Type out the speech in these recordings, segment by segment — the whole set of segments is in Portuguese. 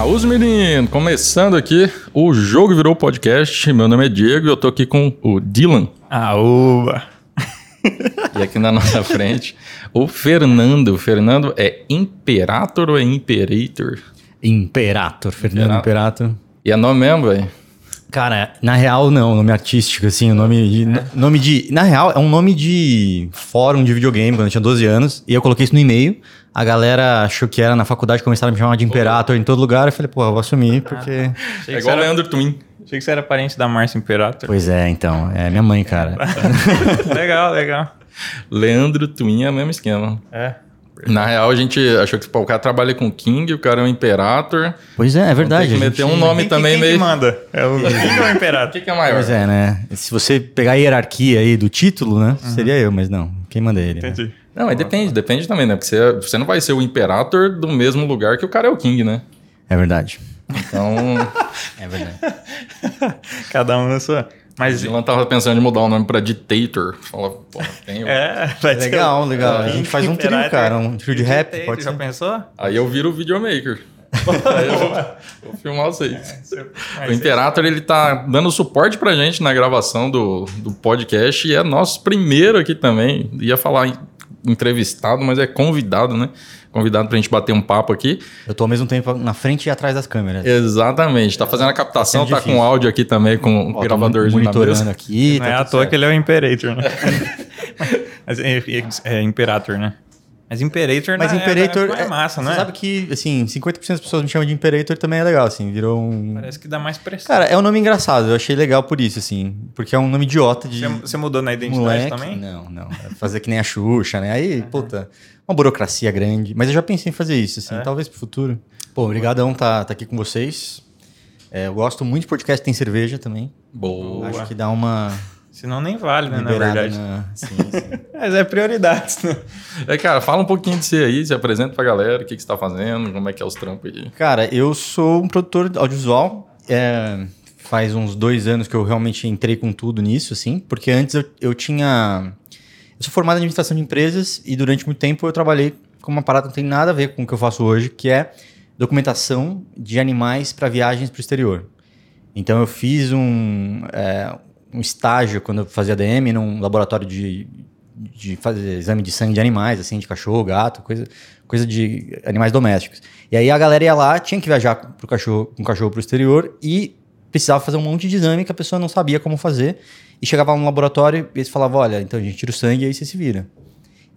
Aos meninos, começando aqui, o jogo virou podcast. Meu nome é Diego e eu tô aqui com o Dylan. Aúba! E aqui na nossa frente, o Fernando. O Fernando é Imperator ou é Imperator? Imperator, Fernando Imperator. E é nome mesmo, velho? Cara, na real não, nome artístico, assim, o nome de, É. nome de... Na real, é um nome de fórum de videogame, quando eu tinha 12 anos, e eu coloquei isso no e-mail, a galera achou que era na faculdade, começaram a me chamar de Imperator em todo lugar, eu falei, pô, eu vou assumir, porque... Achei É igual era, Leandro Twin. achei que você era parente da Márcia Imperator. Pois é, então, é minha mãe, cara. legal, legal. Leandro Twin é o mesmo esquema. É. Na real, a gente achou que pô, o cara trabalha com King, o cara é um Imperator. Pois é, é verdade. Tem que a meter gente- um nome Quem, também quem meio. que manda? É o King ou o O Imperator? que, que é maior? Pois é, né? Se você pegar a hierarquia aí do título, né, seria eu, mas não, quem manda é ele. né? Não, mas depende, depende também, né? Porque você, você não vai ser o Imperator do mesmo lugar que o cara é o King, né? É verdade. Então, É verdade. Cada um na sua. o Mas Dylan tava pensando em mudar o nome pra Dictator. Fala, pô, tem é, vai ser Legal, legal. A King gente faz um trio, cara, um trio de rap, Dictator, pode Já ser. pensou? Aí eu viro o videomaker. Aí eu vou, filmar vocês. O Imperator, ele tá dando suporte pra gente na gravação do, do podcast e é nosso primeiro aqui também. Ia falar em- entrevistado, mas é convidado, né? Convidado pra gente bater um papo aqui. Eu tô ao mesmo tempo na frente e atrás das câmeras. Exatamente. Tá fazendo a captação, Sendo tá com áudio aqui também, com o tô gravadorzinho na monitorando aqui. Não é tá à tudo toa certo. que ele é o Imperator, né? Mas é, é- é Imperator, né? Mas Imperator Mas não Imperator é, é, massa, você né? sabe que, assim, 50% das pessoas me chamam de Imperator também é legal, assim, virou um... Parece que dá mais pressão. Cara, é um nome engraçado, eu achei legal por isso, assim, porque é um nome idiota de Você, você mudou na identidade moleque. também? Não, não, é fazer que nem a Xuxa, né? Aí, puta, uma burocracia grande, mas eu já pensei em fazer isso, assim, É? talvez pro futuro. Pô, obrigadão tá, tá aqui com vocês. É, eu gosto muito de podcast que tem cerveja também. Boa. Acho que dá uma Senão nem vale, né, na liberada verdade. na... Sim, sim. Mas é prioridades, né? É, cara, fala um pouquinho de você aí, se apresenta pra galera, o que, que você tá fazendo, como é que é os trampos aí. Cara, eu sou um produtor audiovisual. é, faz uns dois anos que eu realmente entrei com tudo nisso, assim. Porque antes eu, eu tinha... Eu sou formado em administração de empresas e durante muito tempo eu trabalhei com uma parada que não tem nada a ver com o que eu faço hoje, que é documentação de animais para viagens para o exterior. Então eu fiz um, é, um estágio quando eu fazia DM num laboratório de, de fazer exame de sangue de animais, assim, de cachorro, gato, coisa, coisa de animais domésticos. E aí a galera ia lá, tinha que viajar pro cachorro, com o cachorro pro exterior e precisava fazer um monte de exame que a pessoa não sabia como fazer. E chegava no laboratório e eles falavam, olha, então a gente tira o sangue e aí você se vira.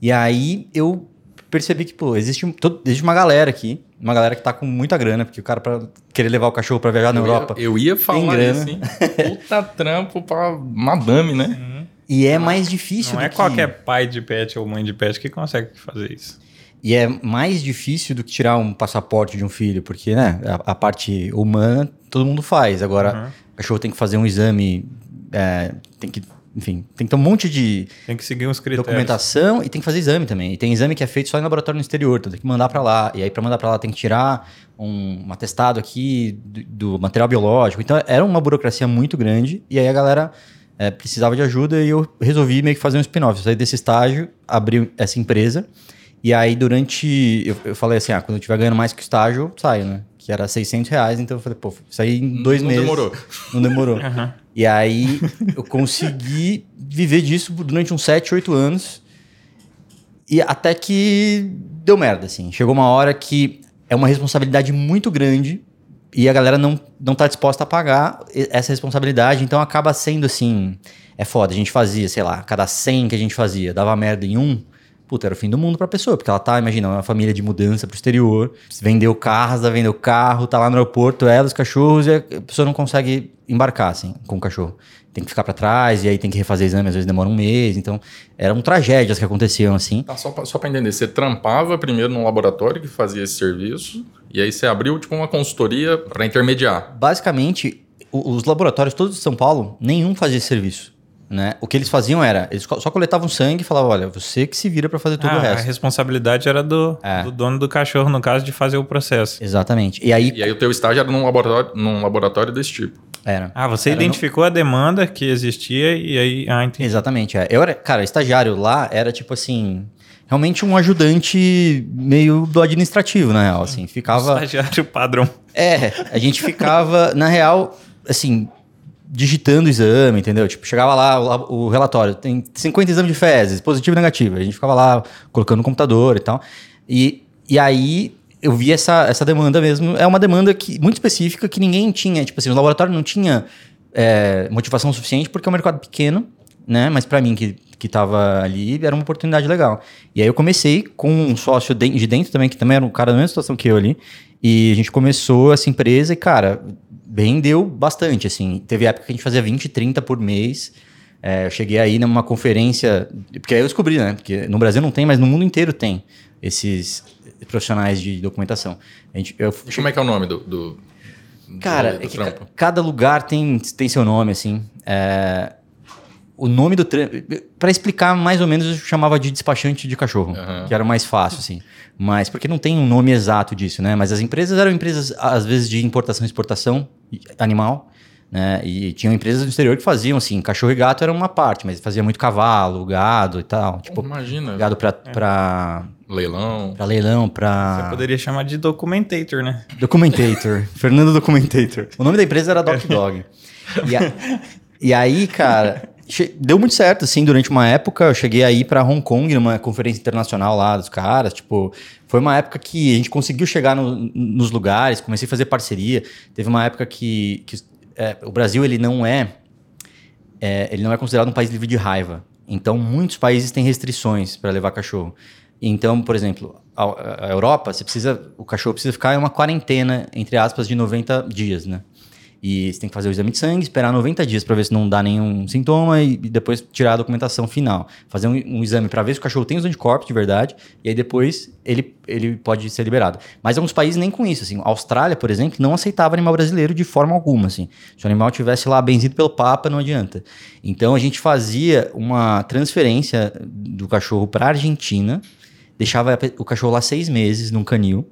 E aí eu percebi que, pô, existe, todo- existe uma galera aqui, uma galera que tá com muita grana, porque o cara pra querer levar o cachorro pra viajar na eu Europa. Ia, eu ia falar isso, hein? Puta trampo pra madame, né? E é mais difícil Não do é que... qualquer pai de pet ou mãe de pet que consegue fazer isso. E é mais difícil do que tirar um passaporte de um filho, porque, né, a, a parte humana todo mundo faz. Agora, Uhum. o cachorro tem que fazer um exame, é, tem que, enfim, tem que ter um monte de Tem que seguir uns critérios. documentação e tem que fazer exame também. E tem exame que é feito só em laboratório no exterior, então tem que mandar pra lá. E aí, pra mandar pra lá, tem que tirar um, um atestado aqui do, do material biológico. Então, era uma burocracia muito grande. E aí, a galera é, precisava de ajuda e eu resolvi meio que fazer um spin-off. Eu saí desse estágio, abri essa empresa. E aí, durante. Eu, eu falei assim: ah, quando eu estiver ganhando mais que o estágio, eu saio, né? Que era 600 reais. Então, eu falei, pô, saí em dois Não meses. demorou. Não demorou. Uhum. E aí eu consegui viver disso durante uns 7, 8 anos. E até que deu merda, assim. Chegou uma hora que é uma responsabilidade muito grande e a galera não, não tá disposta a pagar essa responsabilidade. Então acaba sendo assim. É foda. A gente fazia, sei lá, cada 100 que a gente fazia, dava merda em um. Puta, era o fim do mundo pra pessoa, porque ela tá, imagina, uma família de mudança pro exterior, vendeu carros, vendeu carro, tá lá no aeroporto, ela, os cachorros, e a pessoa não consegue embarcar, assim, com o cachorro. Tem que ficar pra trás, e aí tem que refazer exame, às vezes demora um mês, então eram tragédias que aconteciam, assim. Tá, só, pra, só pra entender, você trampava primeiro num laboratório que fazia esse serviço, e aí você abriu tipo uma consultoria pra intermediar. Basicamente, os laboratórios todos de São Paulo, nenhum fazia esse serviço. Né? O que eles faziam era, eles só coletavam sangue e falavam, olha, você que se vira pra fazer todo Ah, o a resto. responsabilidade era do, É. do dono do cachorro, no caso, de fazer o processo. Exatamente. E aí, E aí o teu estágio era num laboratório, num laboratório desse tipo. era. Ah, você Era identificou a demanda que existia e aí. Ah, entendi. Exatamente. É. Eu era, cara, estagiário lá era tipo assim. realmente um ajudante meio do administrativo, na real, assim. Ficava... Estagiário padrão. É, a gente ficava, na real, assim, digitando o exame, entendeu? Tipo, chegava lá o, o, relatório, tem 50 exames de fezes, positivo e negativo. A gente ficava lá colocando no computador e tal. E, e aí eu vi essa, essa demanda mesmo. É uma demanda que, muito específica que ninguém tinha. Tipo assim, o laboratório não tinha é, motivação suficiente porque é um mercado pequeno, né? Mas para mim, que, que tava ali, era uma oportunidade legal. E aí eu comecei com um sócio de dentro também, que também era um cara da mesma situação que eu ali. E a gente começou essa empresa e, cara, vendeu bastante, assim. Teve época que a gente fazia 20, 30 por mês. É, eu cheguei aí numa conferência, porque aí eu descobri, né? Porque no Brasil não tem, mas no mundo inteiro tem esses profissionais de documentação. A gente, eu, Como é que é o nome do, do Cara, do, do é cada lugar tem, tem seu nome, assim. É, o nome do trampo. Para explicar mais ou menos, eu chamava de despachante de cachorro, uhum. que era mais fácil, assim. Mas porque não tem um nome exato disso, né? Mas as empresas eram empresas, às vezes, de importação e exportação animal. Né? E tinham empresas do exterior que faziam assim, cachorro e gato era uma parte, mas fazia muito cavalo, gado e tal. Tipo, Imagina. Gado pra, é. pra leilão. Pra leilão, pra. Você poderia chamar de documentator, né? Documentator. Fernando Documentator. O nome da empresa era Doc Dog. e, a... e aí, cara, Deu muito certo, assim, durante uma época. Eu cheguei aí para Hong Kong, numa conferência internacional lá dos caras. Tipo, foi uma época que a gente conseguiu chegar no, nos lugares, comecei a fazer parceria. Teve uma época que, que é, o Brasil, ele não é, é, ele não é considerado um país livre de raiva. Então, muitos países têm restrições para levar cachorro. Então, por exemplo, a, a Europa, você precisa, o cachorro precisa ficar em uma quarentena, entre aspas, de 90 dias, né? E você tem que fazer o exame de sangue, esperar 90 dias para ver se não dá nenhum sintoma e, depois tirar a documentação final. Fazer um, um exame para ver se o cachorro tem os anticorpos de verdade e aí depois ele, ele pode ser liberado. Mas alguns países nem com isso. Assim. A Austrália, por exemplo, não aceitava animal brasileiro de forma alguma. Assim. Se o animal tivesse lá benzido pelo Papa, não adianta. Então a gente fazia uma transferência do cachorro para Argentina, deixava o cachorro lá seis meses num canil.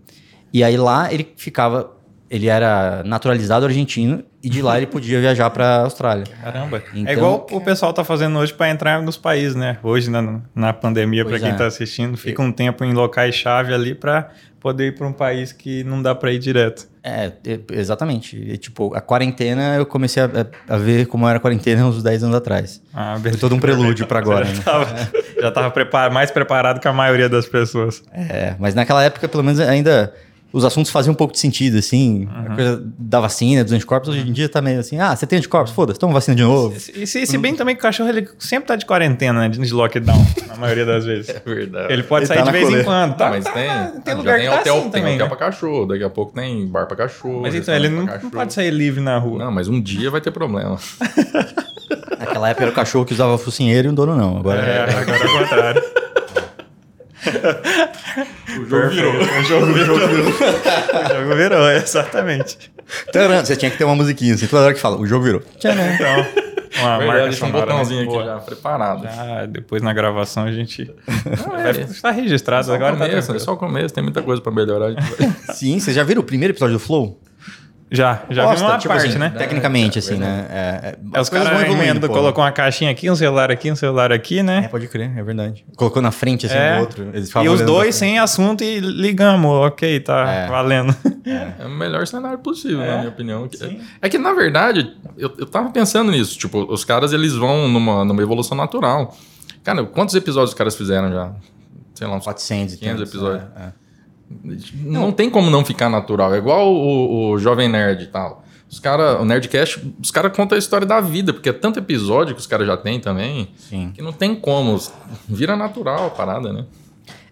E aí lá ele ficava ele era naturalizado argentino e de lá ele podia viajar para Austrália. Caramba. É então, é igual o pessoal tá fazendo hoje para entrar nos países, né? Hoje na, na pandemia para quem é. tá assistindo, fica um tempo em locais chave ali para poder ir para um país que não dá para ir direto. É, exatamente. E, tipo, a quarentena eu comecei a, a, ver como era a quarentena uns 10 anos atrás. Ah, Foi todo um prelúdio para agora. Já estava né? já tava prepar, mais preparado que a maioria das pessoas. É, mas naquela época, pelo menos, ainda os assuntos faziam um pouco de sentido, assim. Uhum. A coisa da vacina, dos anticorpos, hoje em dia tá meio assim, ah, você tem anticorpos? Foda-se, toma vacina de novo. E se, se, bem também que o cachorro ele sempre tá de quarentena, né? De lockdown, na maioria das vezes. É verdade. Ele pode ele sair tá de vez em quando, tá? mas tem, tá, tem lugar tem que tá hotel, assim tem também, hotel né? pra cachorro, daqui a pouco tem bar pra cachorro. Mas então, ele não, não, pode sair livre na rua. Não, mas um dia vai ter problema. Naquela época era o cachorro que usava focinheiro e o dono não. Agora é, agora é o contrário. o jogo virou. O jogo virou. o jogo virou, exatamente. Tcharam, você tinha que ter uma musiquinha assim, toda hora que fala, o jogo virou. Tcharam. Então, uma Verdade, marca deixa um botãozinho aqui já preparado. Já, depois na gravação a gente Não, é, vai estar registrado. É agora tá começo, tá é só o começo, tem muita coisa para melhorar. Sim, vocês já viram o primeiro episódio do Flow? Já, já Gosta, uma tipo parte, assim, né? Tecnicamente, é, assim, né? É, é, os caras vão evoluindo, colocou uma caixinha aqui, um celular aqui, um celuar aqui, né? É, pode crer, é verdade. Colocou na frente, assim, é. do outro. e os dois sem assunto e ligamos, ok, tá é. valendo. É. é. o melhor cenário possível, na minha opinião. Sim. É que, na verdade, eu, eu tava pensando nisso. Tipo, os caras, eles vão numa, numa evolução natural. Cara, quantos episódios os caras fizeram já? Sei lá, uns 400 500 episódios. Não, não tem como não ficar natural. É igual o, o Jovem Nerd e tal. Os cara, o Nerdcast, os caras contam a história da vida, porque é tanto episódio que os caras já têm também, Sim. que não tem como. Vira natural a parada, né?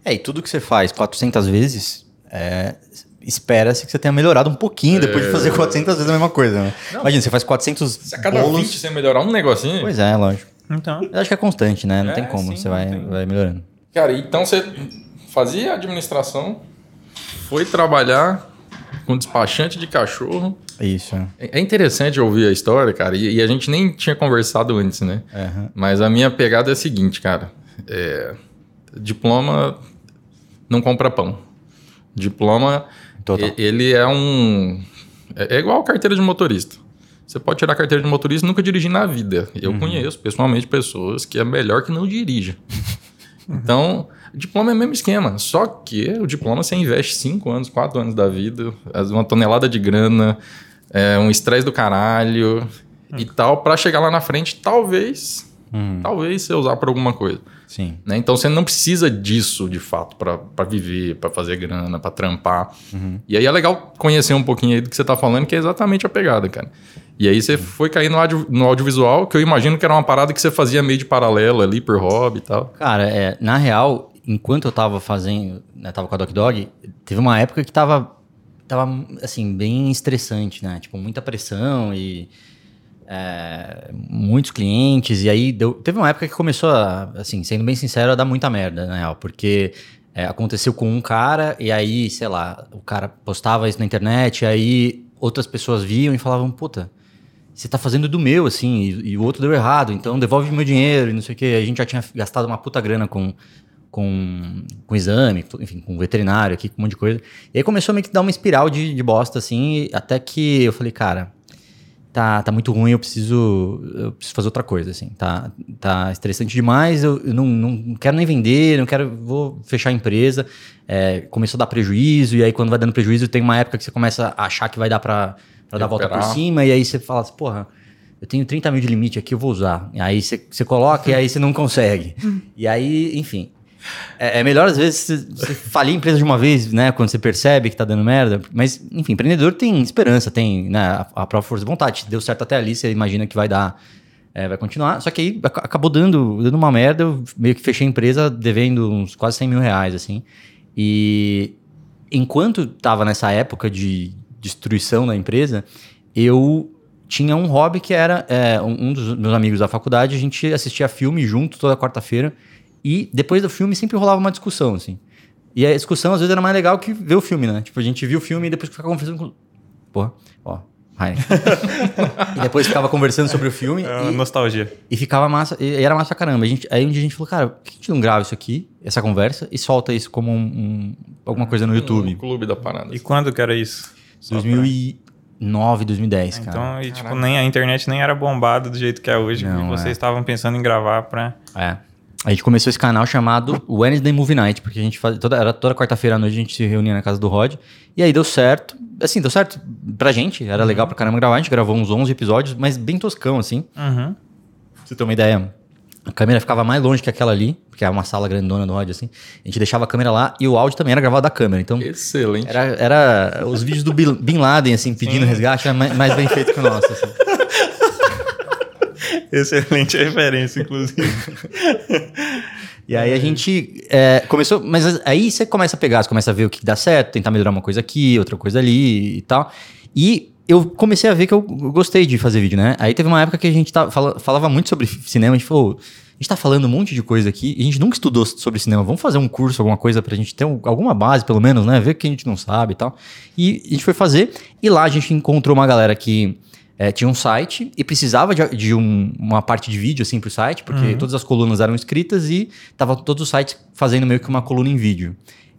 É, e tudo que você faz 400 vezes, é, espera-se que você tenha melhorado um pouquinho é... depois de fazer 400 vezes a mesma coisa, né? Não. Imagina, você faz 400 Se a cada bolos... 20 você melhorar um negocinho... Pois é, lógico. Então... Eu acho que é constante, né? Não é, tem como, sim, você vai, vai melhorando. Cara, então você fazia administração, foi trabalhar com despachante de cachorro. Isso. É, interessante ouvir a história, cara, e, e, a gente nem tinha conversado antes, né? Uhum. Mas a minha pegada é a seguinte, cara. É, diploma não compra pão. Diploma, Total. ele é um... É, é igual carteira de motorista. Você pode tirar a carteira de motorista e nunca dirigir na vida. Eu uhum. conheço pessoalmente pessoas que é melhor que não dirija. Então, Diploma é o mesmo esquema, só que o diploma você investe 5 anos, 4 anos da vida, uma tonelada de grana, é, um estresse do caralho hum. e tal, para chegar lá na frente, talvez, hum. talvez você usar para alguma coisa. Sim. Né? Então você não precisa disso de fato para viver, para fazer grana, para trampar. Uhum. E aí é legal conhecer um pouquinho aí do que você tá falando, que é exatamente a pegada, cara. E aí você uhum. foi cair no, audio, no audiovisual, que eu imagino que era uma parada que você fazia meio de paralelo ali por hobby e tal. Cara, é, na real, enquanto eu tava fazendo, né, tava com a Doc Dog, teve uma época que tava, tava assim, bem estressante, né? Tipo, muita pressão e é, muitos clientes, e aí deu, teve uma época que começou, a, assim, sendo bem sincero, a dar muita merda, na real, porque é, aconteceu com um cara, e aí, sei lá, o cara postava isso na internet, e aí outras pessoas viam e falavam, puta, você tá fazendo do meu, assim, e, e, o outro deu errado, então devolve meu dinheiro e não sei o que. A gente já tinha gastado uma puta grana com, com, com exame, enfim, com veterinário aqui, com um monte de coisa. E aí começou a meio que dar uma espiral de, de bosta, assim, até que eu falei, cara, tá, tá muito ruim, eu preciso, eu preciso fazer outra coisa, assim. Tá, tá estressante demais, eu, eu não, não quero nem vender, não quero, vou fechar a empresa. É, começou a dar prejuízo, e aí quando vai dando prejuízo, tem uma época que você começa a achar que vai dar para dar a volta por cima, e aí você fala assim, porra, eu tenho 30 mil de limite aqui, eu vou usar. E aí você, você coloca e aí você não consegue. e aí, enfim, é, é, melhor, às vezes, você falir a empresa de uma vez, né? Quando você percebe que tá dando merda. Mas, enfim, empreendedor tem esperança, tem né, a, a própria força de vontade. Deu certo até ali, você imagina que vai dar. É, vai continuar. Só que aí acabou dando, dando uma merda. Eu meio que fechei a empresa devendo uns quase 100 mil reais, assim. E enquanto tava nessa época de destruição da empresa, eu tinha um hobby que era é, um, dos meus amigos da faculdade. A gente assistia filme junto toda quarta-feira. E depois do filme sempre rolava uma discussão, assim. E a discussão às vezes era mais legal que ver o filme, né? Tipo, a gente viu o filme e depois ficava conversando com. Porra, ó. e depois ficava conversando sobre o filme. É e, nostalgia. E ficava massa, e era massa caramba. A gente, aí um dia a gente falou, cara, por que a gente não grava isso aqui, essa conversa, e solta isso como um, um alguma coisa no YouTube? Um clube da parada. E quando que era isso? 2009, 2010, então, cara. Então, e, tipo, nem, a internet nem era bombada do jeito que é hoje. Não, vocês é. estavam pensando em gravar pra. É. A gente começou esse canal chamado Wednesday Movie Night, porque a gente fazia. Toda, era toda quarta-feira à noite a gente se reunia na casa do Rod. E aí deu certo. Assim, deu certo pra gente. Era uhum. legal pra caramba gravar. A gente gravou uns 11 episódios, mas bem toscão, assim. Uhum. Pra você ter uma ideia. A câmera ficava mais longe que aquela ali, porque é uma sala grandona do Rod, assim. A gente deixava a câmera lá e o áudio também era gravado da câmera. Então. Excelente. Era, era os vídeos do Bin Laden, assim, pedindo Sim. resgate, era mais, mais bem feito que o nosso, assim. Excelente referência, inclusive. E aí a é. gente é, começou, mas aí você começa a pegar, você começa a ver o que dá certo, tentar melhorar uma coisa aqui, outra coisa ali e tal. E eu comecei a ver que eu gostei de fazer vídeo, né? Aí teve uma época que a gente tá, fala, falava muito sobre cinema, a gente falou, a gente tá falando um monte de coisa aqui e a gente nunca estudou sobre cinema. Vamos fazer um curso, alguma coisa pra gente ter um, alguma base, pelo menos, né? Ver o que a gente não sabe e tal. E a gente foi fazer, e lá a gente encontrou uma galera que é, tinha um site e precisava de, de um, uma parte de vídeo assim para o site, porque uhum. todas as colunas eram escritas e tava todos os sites fazendo meio que uma coluna em vídeo.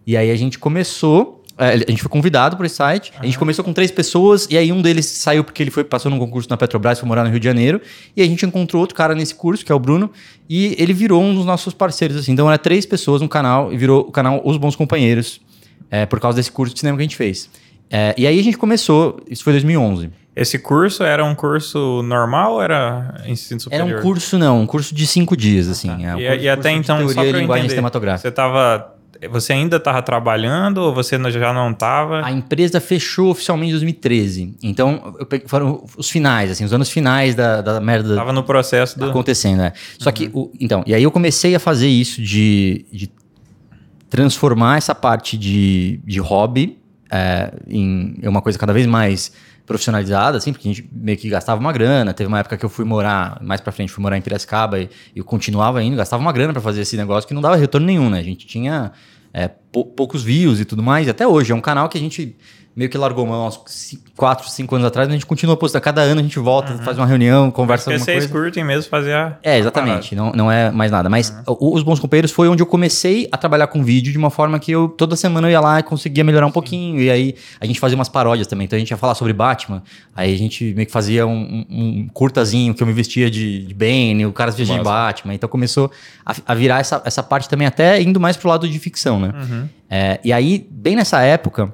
E aí a gente começou, é, a gente foi convidado para esse site, a gente começou com três pessoas e aí um deles saiu porque ele foi passou num concurso na Petrobras, foi morar no Rio de Janeiro, e a gente encontrou outro cara nesse curso, que é o Bruno, e ele virou um dos nossos parceiros assim. Então era três pessoas no canal e virou o canal Os Bons Companheiros, é, por causa desse curso de cinema que a gente fez. É, e aí a gente começou, isso foi 2011. Esse curso era um curso normal ou era ensino superior? Era um curso, não, um curso de cinco dias, assim. Ah, tá. é, e, e até então, teoria só pra linguagem entender, cinematográfica. Você tava você ainda estava trabalhando ou você já não estava? A empresa fechou oficialmente em 2013. Então, foram os finais, assim, os anos finais da, da merda. Tava no processo do. Acontecendo, né? Só uhum. que, o, então, e aí eu comecei a fazer isso de, de transformar essa parte de, de hobby é, em uma coisa cada vez mais profissionalizada, assim, porque a gente meio que gastava uma grana. Teve uma época que eu fui morar, mais pra frente, fui morar em Piracicaba e, e eu continuava indo, gastava uma grana para fazer esse negócio que não dava retorno nenhum, né? A gente tinha é, poucos views e tudo mais. Até hoje, é um canal que a gente meio que largou mão uns 4, 5 anos atrás, a gente continua postando. Cada ano a gente volta, uhum. faz uma reunião, conversa alguma vocês curtem mesmo fazer a... É, exatamente. Não, não é mais nada. Mas uhum. os Bons Companheiros foi onde eu comecei a trabalhar com vídeo de uma forma que eu toda semana eu ia lá e conseguia melhorar um Sim. pouquinho. E aí a gente fazia umas paródias também. Então a gente ia falar sobre Batman, aí a gente meio que fazia um, um, um curtazinho que eu me vestia de, de Bane, o cara se vestia de Batman. Então começou a, a, virar essa, essa parte também até indo mais pro lado de ficção, né? Uhum. É, e aí, bem nessa época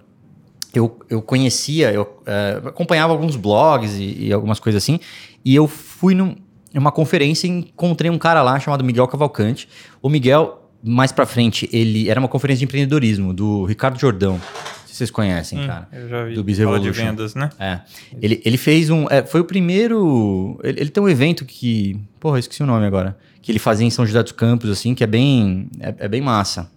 eu, eu conhecia, eu uh, acompanhava alguns blogs e, e, algumas coisas assim, e eu fui num, numa conferência e encontrei um cara lá chamado Miguel Cavalcante. O Miguel, mais pra frente, ele era uma conferência de empreendedorismo do Ricardo Jordão. Vocês conhecem, hum, cara. Eu já vi. Do Biz de vendas, né? É. Ele, ele fez um. É, foi o primeiro. Ele, ele, tem um evento que. Porra, esqueci o nome agora. Que ele fazia em São José dos Campos, assim, que é bem. É, é bem massa.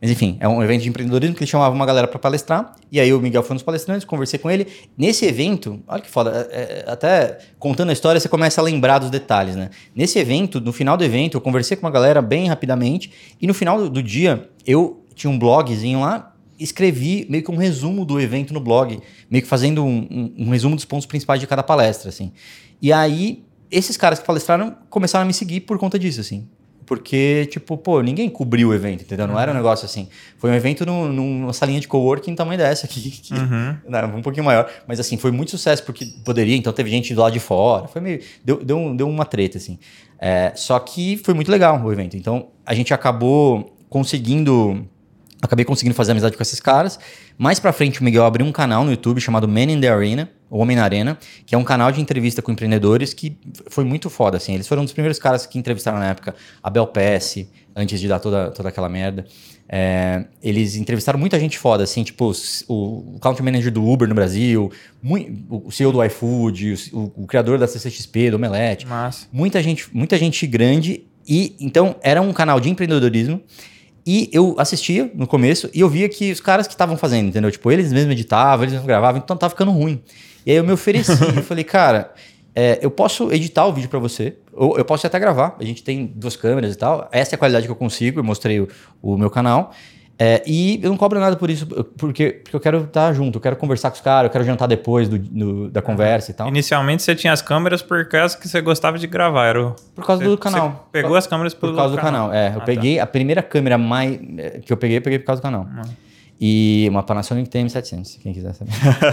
Mas enfim, é um evento de empreendedorismo que ele chamava uma galera para palestrar. E aí o Miguel foi nos palestrantes, conversei com ele. Nesse evento, olha que foda, é, é, até contando a história você começa a lembrar dos detalhes, né? Nesse evento, no final do evento, eu conversei com uma galera bem rapidamente. E no final do, dia, eu tinha um blogzinho lá, escrevi meio que um resumo do evento no blog, meio que fazendo um, um, um resumo dos pontos principais de cada palestra, assim. E aí, esses caras que palestraram começaram a me seguir por conta disso, assim. Porque, tipo, pô, ninguém cobriu o evento, entendeu? Não era um uhum. negócio assim. Foi um evento no, numa salinha de coworking tamanho dessa aqui, que, uhum. não, um pouquinho maior. Mas, assim, foi muito sucesso porque poderia, então teve gente do lado de fora. Foi meio. Deu, deu, deu uma treta, assim. É, só que foi muito legal o evento. Então, a gente acabou conseguindo Acabei conseguindo fazer amizade com esses caras. Mais pra frente, o Miguel abriu um canal no YouTube chamado Man in the Arena, o Homem na Arena, que é um canal de entrevista com empreendedores que foi muito foda, assim. Eles foram um dos primeiros caras que entrevistaram na época a Bel PS, antes de dar toda, toda aquela merda. É, eles entrevistaram muita gente foda, assim, tipo o, o country manager do Uber no Brasil, muito, o CEO do iFood, o, o, criador da CCXP, do Omelete. Massa. Muita gente, muita gente grande. E então era um canal de empreendedorismo. E eu assistia no começo e eu via que os caras que estavam fazendo, entendeu? Tipo, eles mesmos editavam, eles mesmos gravavam, então tava ficando ruim. E aí eu me ofereci, eu falei, cara, é, eu posso editar o vídeo para você, ou eu posso até gravar. A gente tem duas câmeras e tal. Essa é a qualidade que eu consigo, eu mostrei o, o meu canal. É, e eu não cobro nada por isso, porque, porque eu quero estar junto, eu quero conversar com os caras, eu quero jantar depois do, do, da conversa e tal. Inicialmente você tinha as câmeras por causa que você gostava de gravar, era o... Por causa você, do canal. Você pegou as câmeras por causa do canal. É, eu ah, tá. peguei tá. a primeira câmera mais que eu peguei, eu peguei por causa do canal. Uhum. E uma Panasonic TM700, quem quiser saber.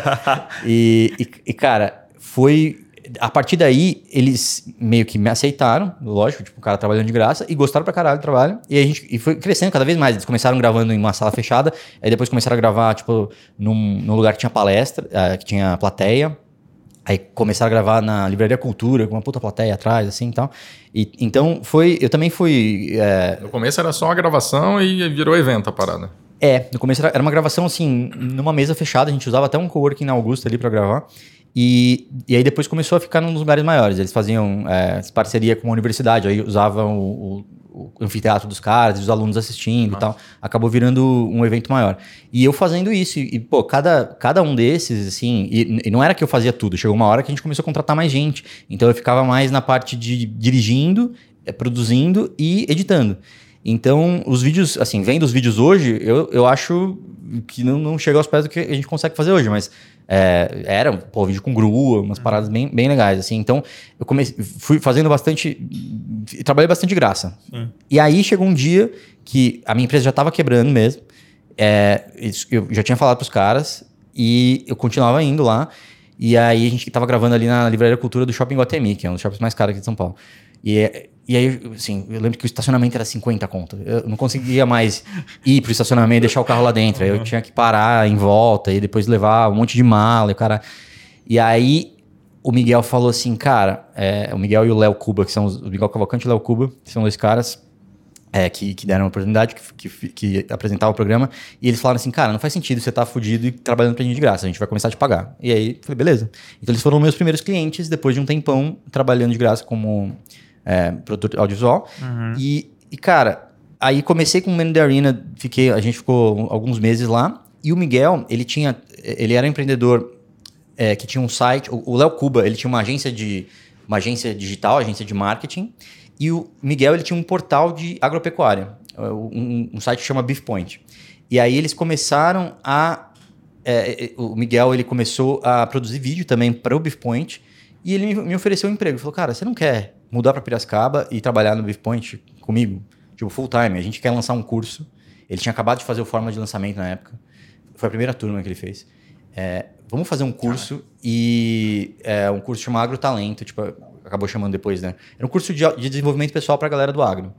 e, e, e, cara, foi a partir daí, eles meio que me aceitaram, lógico, tipo, o cara trabalhando de graça, e gostaram pra caralho do trabalho. E a gente e foi crescendo cada vez mais. Eles começaram gravando em uma sala fechada, aí depois começaram a gravar, tipo, num, num lugar que tinha palestra, uh, que tinha plateia. Aí começaram a gravar na Livraria Cultura, com uma puta plateia atrás, assim e tal. E, então foi. Eu também fui. É... No começo era só uma gravação e virou evento a parada. É, no começo era, era uma gravação assim, numa mesa fechada, a gente usava até um coworking na Augusta ali para gravar. E, e aí depois começou a ficar nos lugares maiores. Eles faziam é, parceria com a universidade, aí usavam o, o, o anfiteatro dos caras, os alunos assistindo Nossa. e tal. Acabou virando um evento maior. E eu fazendo isso, e, pô, cada, cada um desses, assim, e, e, não era que eu fazia tudo, chegou uma hora que a gente começou a contratar mais gente. Então eu ficava mais na parte de dirigindo, é, produzindo e editando. Então, os vídeos, assim, vendo os vídeos hoje, eu, eu acho que não, não chega aos pés do que a gente consegue fazer hoje, mas é, era, pô, vídeo com grua, umas paradas bem, bem legais, assim. Então, eu comecei, fui fazendo bastante, trabalhei bastante de graça. Sim. E aí chegou um dia que a minha empresa já estava quebrando mesmo, é, eu já tinha falado para os caras e eu continuava indo lá. E aí a gente estava gravando ali na Livraria Cultura do Shopping Guatemi, que é um dos shoppings mais caros aqui de São Paulo. E, e aí, assim, eu lembro que o estacionamento era 50 conto. Eu não conseguia mais ir pro estacionamento e deixar o carro lá dentro. Aí eu tinha que parar em volta e depois levar um monte de mala e o cara. E aí o Miguel falou assim, cara, é, o Miguel e o Léo Cuba, que são os, o Miguel Cavalcante e o Léo Cuba, que são dois caras é, que, que deram a oportunidade, que, que, que apresentavam o programa, e eles falaram assim, cara, não faz sentido você estar tá fudido e trabalhando pra gente de graça, a gente vai começar a te pagar. E aí, falei, beleza. Então eles foram meus primeiros clientes, depois de um tempão trabalhando de graça como é, produtor audiovisual. Uhum. E, e, cara, aí comecei com o Man the Arena, fiquei, a gente ficou alguns meses lá. E o Miguel, ele tinha, ele era um empreendedor é, que tinha um site. O Léo Cuba, ele tinha uma agência de, uma agência digital, agência de marketing. E o Miguel, ele tinha um portal de agropecuária. um, um site que chama Beef Point. E aí eles começaram a. É, o Miguel ele começou a produzir vídeo também para o Beef Point e ele me, me ofereceu um emprego. Ele falou, cara, você não quer mudar para Piracicaba e trabalhar no Beef Point comigo? Tipo, full time. A gente quer lançar um curso. Ele tinha acabado de fazer o forma de lançamento na época. Foi a primeira turma que ele fez. É, vamos fazer um curso e é, um curso chamado Agrotalento, tipo, acabou chamando depois, né? Era um curso de, de desenvolvimento pessoal para a galera do agro.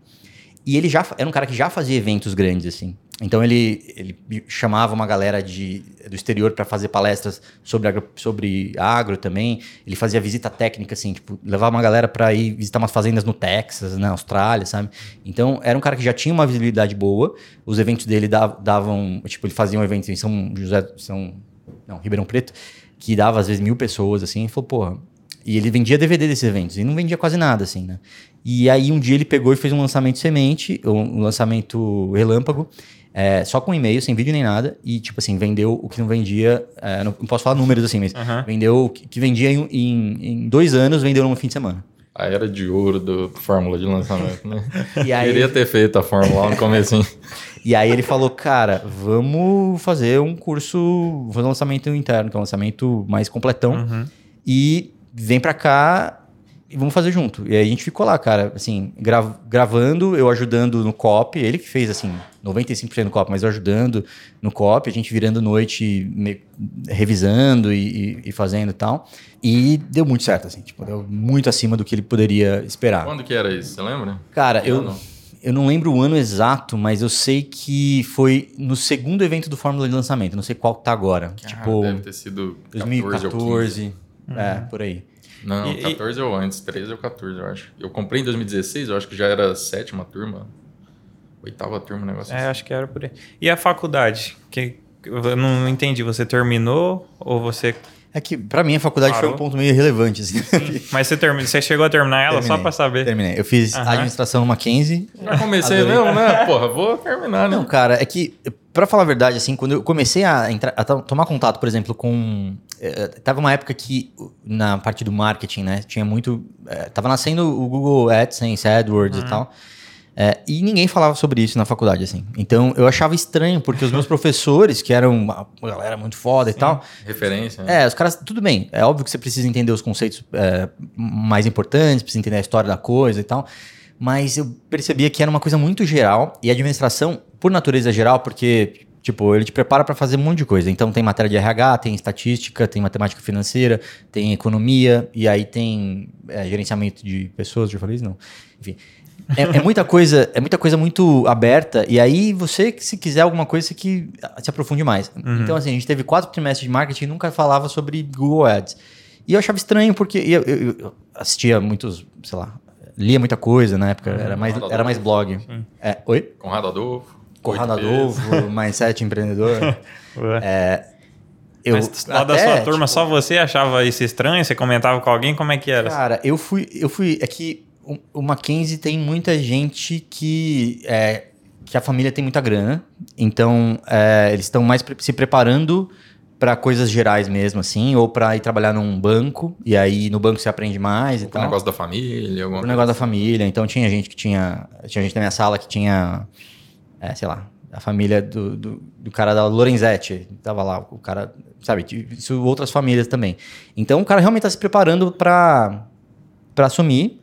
E ele já era um cara que já fazia eventos grandes, assim. Então ele, ele chamava uma galera de, do exterior para fazer palestras sobre agro, sobre agro também. Ele fazia visita técnica, assim, tipo, levava uma galera para ir visitar umas fazendas no Texas, na Austrália, sabe? Então era um cara que já tinha uma visibilidade boa. Os eventos dele davam, tipo, ele fazia um evento em São José, São, não, Ribeirão Preto, que dava às vezes mil pessoas, assim. E falou, porra, e ele vendia DVD desses eventos, e não vendia quase nada, assim, né? E aí um dia ele pegou e fez um lançamento semente, um lançamento relâmpago, é, só com e-mail, sem vídeo nem nada, e tipo assim, vendeu o que não vendia, é, não, não, posso falar números assim, mas uhum. vendeu o que, que vendia em, em, em, dois anos, vendeu num fim de semana. A era de ouro do fórmula de lançamento, né? e aí, Queria ter feito a fórmula no começo. e aí ele falou, cara, vamos fazer um curso, fazer um lançamento interno, que é um lançamento mais completão, uhum. e vem pra cá e vamos fazer junto. E aí a gente ficou lá, cara, assim, gra gravando, eu ajudando no cop, ele que fez, assim, 95% no cop, mas eu ajudando no cop, a gente virando noite, revisando e, e, e, fazendo e tal. E deu muito certo, assim, tipo, deu muito acima do que ele poderia esperar. Quando que era isso, você lembra? Cara, eu... Não. Eu não lembro o ano exato, mas eu sei que foi no segundo evento do Fórmula de lançamento. Não sei qual tá agora. Ah, tipo, deve ter sido 2014. É, por aí. Não, e, 14 e... ou antes, 13 ou 14, eu acho. Eu comprei em 2016, eu acho que já era sétima turma. Oitava turma, um negócio É, assim. acho que era por aí. E a faculdade? Que, eu não entendi, você terminou ou você é que, pra mim, a faculdade Parou. foi um ponto meio relevante. Assim. Mas você, termina, você chegou a terminar ela terminei, só pra saber? Terminei. Eu fiz uhum. administração no Mackenzie. Já comecei mesmo, né? Porra, vou terminar, né? Não, cara, é que, pra falar a verdade, assim, quando eu comecei a, entrar, a tomar contato, por exemplo, com... É, tava uma época que, na parte do marketing, né, tinha muito... É, tava nascendo o Google AdSense, AdWords uhum. e tal. É, e ninguém falava sobre isso na faculdade, assim. Então eu achava estranho, porque os meus professores, que eram uma galera muito foda Sim, e tal. Referência. Né? É, os caras, tudo bem. É óbvio que você precisa entender os conceitos é, mais importantes, precisa entender a história da coisa e tal. Mas eu percebia que era uma coisa muito geral. E a administração, por natureza geral, porque Tipo, ele te prepara para fazer um monte de coisa. Então tem matéria de RH, tem estatística, tem matemática financeira, tem economia, e aí tem é, gerenciamento de pessoas, já falei isso? Não. Enfim. É, é, muita coisa, é muita coisa muito aberta. E aí, você, se quiser alguma coisa, você que se aprofunde mais. Uhum. Então, assim, a gente teve quatro trimestres de marketing e nunca falava sobre Google Ads. E eu achava estranho, porque eu, eu, eu assistia muitos, sei lá, lia muita coisa na época, uhum. era, mais, era mais blog. É, oi? Conrado Adolfo. Conrado Adolfo, Mindset Empreendedor. é, eu, Mas lá até, da sua turma, tipo, só você achava isso estranho? Você comentava com alguém? Como é que era? Cara, eu fui. Eu fui. É que o, Mackenzie tem muita gente que, é, que a família tem muita grana, então é, eles estão mais pre se preparando para coisas gerais mesmo, assim, ou para ir trabalhar num banco, e aí no banco você aprende mais ou e tal. negócio da família, alguma O negócio da família, então tinha gente que tinha, tinha gente na minha sala que tinha, é, sei lá, a família do, do, do, cara da Lorenzetti, tava lá, o cara, sabe, isso outras famílias também. Então o cara realmente está se preparando para assumir,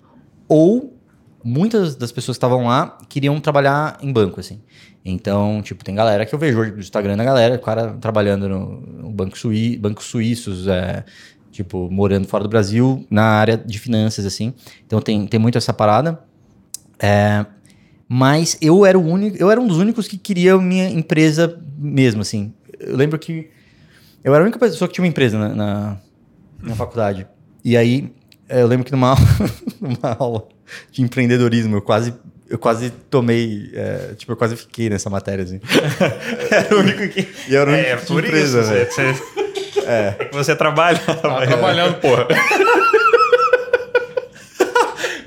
ou muitas das pessoas que estavam lá queriam trabalhar em banco, assim. Então, tipo, tem galera que eu vejo no Instagram da galera, o cara trabalhando no, banco suí, bancos suíços, é, tipo, morando fora do Brasil, na área de finanças, assim. Então tem, tem muito essa parada. É, mas eu era o único, eu era um dos únicos que queria minha empresa mesmo, assim. Eu lembro que eu era a única pessoa que tinha uma empresa na, na, na faculdade. E aí eu lembro que numa, numa aula de empreendedorismo, eu quase, eu quase tomei. É, tipo, eu quase fiquei nessa matéria, assim. era o único que. E era o único é, que por empresa, isso, né? você, você, é. é que você trabalha. Tava trabalhando, porra.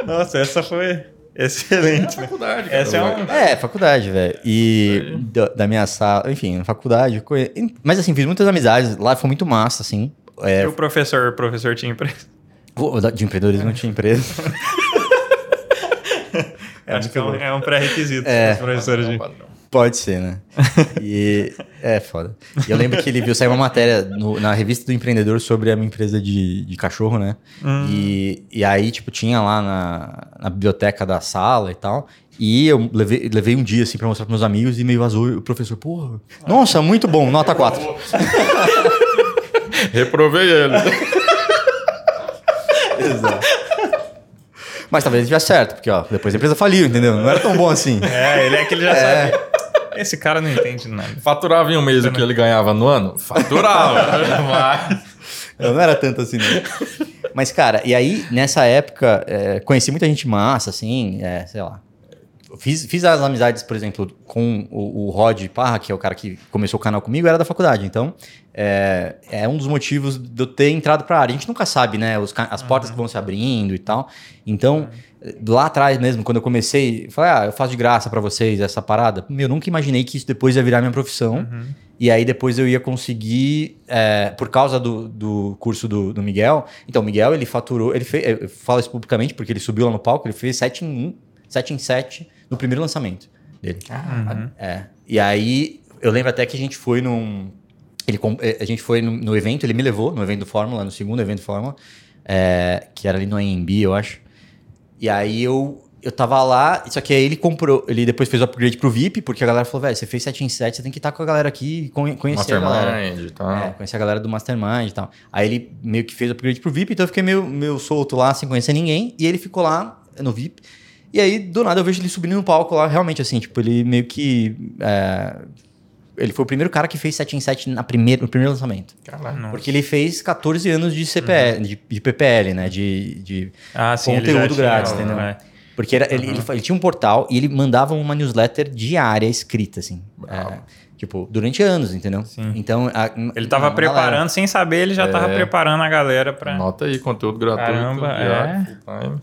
Nossa, essa foi. Excelente. É faculdade, cara. Essa é, uma... é, faculdade, velho. E da, da, minha sala, enfim, faculdade. Mas assim, fiz muitas amizades. Lá foi muito massa, assim. É... E o professor, o professor tinha empresa? De empreendedorismo tinha empresa. Acho que é um, é um pré-requisito é. dos professores de... Pode ser, né? E é foda. E eu lembro que ele viu sair uma matéria no, na revista do empreendedor sobre a minha empresa de, de cachorro, né? Hum. E, e aí, tipo, tinha lá na, na biblioteca da sala e tal. E eu levei, levei um dia assim pra mostrar pros meus amigos e meio vazou. o professor, porra, nossa, muito bom, nota 4. Reprovei ele. Exato. Mas talvez ele tivesse certo, porque ó, depois a empresa faliu, entendeu? Não era tão bom assim. É, ele é que ele já é. sabe. Esse cara não entende nada. Faturava em um mês o que ele ganhava no ano? Faturava. mas... Não era tanto assim, não. Mas, cara, e aí, nessa época, é, conheci muita gente massa, assim, é, sei lá, Fiz, fiz as amizades, por exemplo, com o, o Rod Parra, que é o cara que começou o canal comigo, era da faculdade. Então, é, é um dos motivos de eu ter entrado para a área. A gente nunca sabe, né? Os, as portas que vão se abrindo e tal. Então, lá atrás mesmo, quando eu comecei, eu falei, ah, eu faço de graça para vocês essa parada. Eu nunca imaginei que isso depois ia virar minha profissão. Uhum. E aí depois eu ia conseguir, é, por causa do, do curso do, do, Miguel. Então, o Miguel, ele faturou, ele fez, eu falo isso publicamente porque ele subiu lá no palco, ele fez 7 em 1, 7 em 7 no primeiro lançamento dele. Uhum. É. E aí, eu lembro até que a gente foi num. Ele, eh, a gente foi no, no evento, ele me levou no evento do Fórmula, no segundo evento do Fórmula, é, que era ali no AMB, eu acho. E aí eu, eu tava lá, só que aí ele comprou, ele depois fez o upgrade pro VIP, porque a galera falou, velho, você fez 7 em 7, você tem que estar com a galera aqui e conhecer a galera. E tal. É, conhecer a galera do Mastermind e tal. Aí ele meio que fez o upgrade pro VIP, então eu fiquei meio, meio solto lá, sem conhecer ninguém, e ele ficou lá no VIP. E aí, do nada, eu vejo ele subindo no palco lá, realmente, assim, tipo, ele meio que. É, ele foi o primeiro cara que fez 7 em 7 na primeira, no primeiro lançamento. Caralho. Porque ele fez 14 anos de CPL, uhum. de, de, PPL, né? De, de ah, sim, conteúdo grátis, entendeu? É. Porque era, uhum. ele, ele, ele, tinha um portal e ele mandava uma newsletter diária escrita, assim. É, Tipo, durante anos, entendeu? Sim. Então, a, ele tava preparando, galera. sem saber, ele já é. tava preparando a galera pra. Nota aí, conteúdo gratuito. Caramba, é.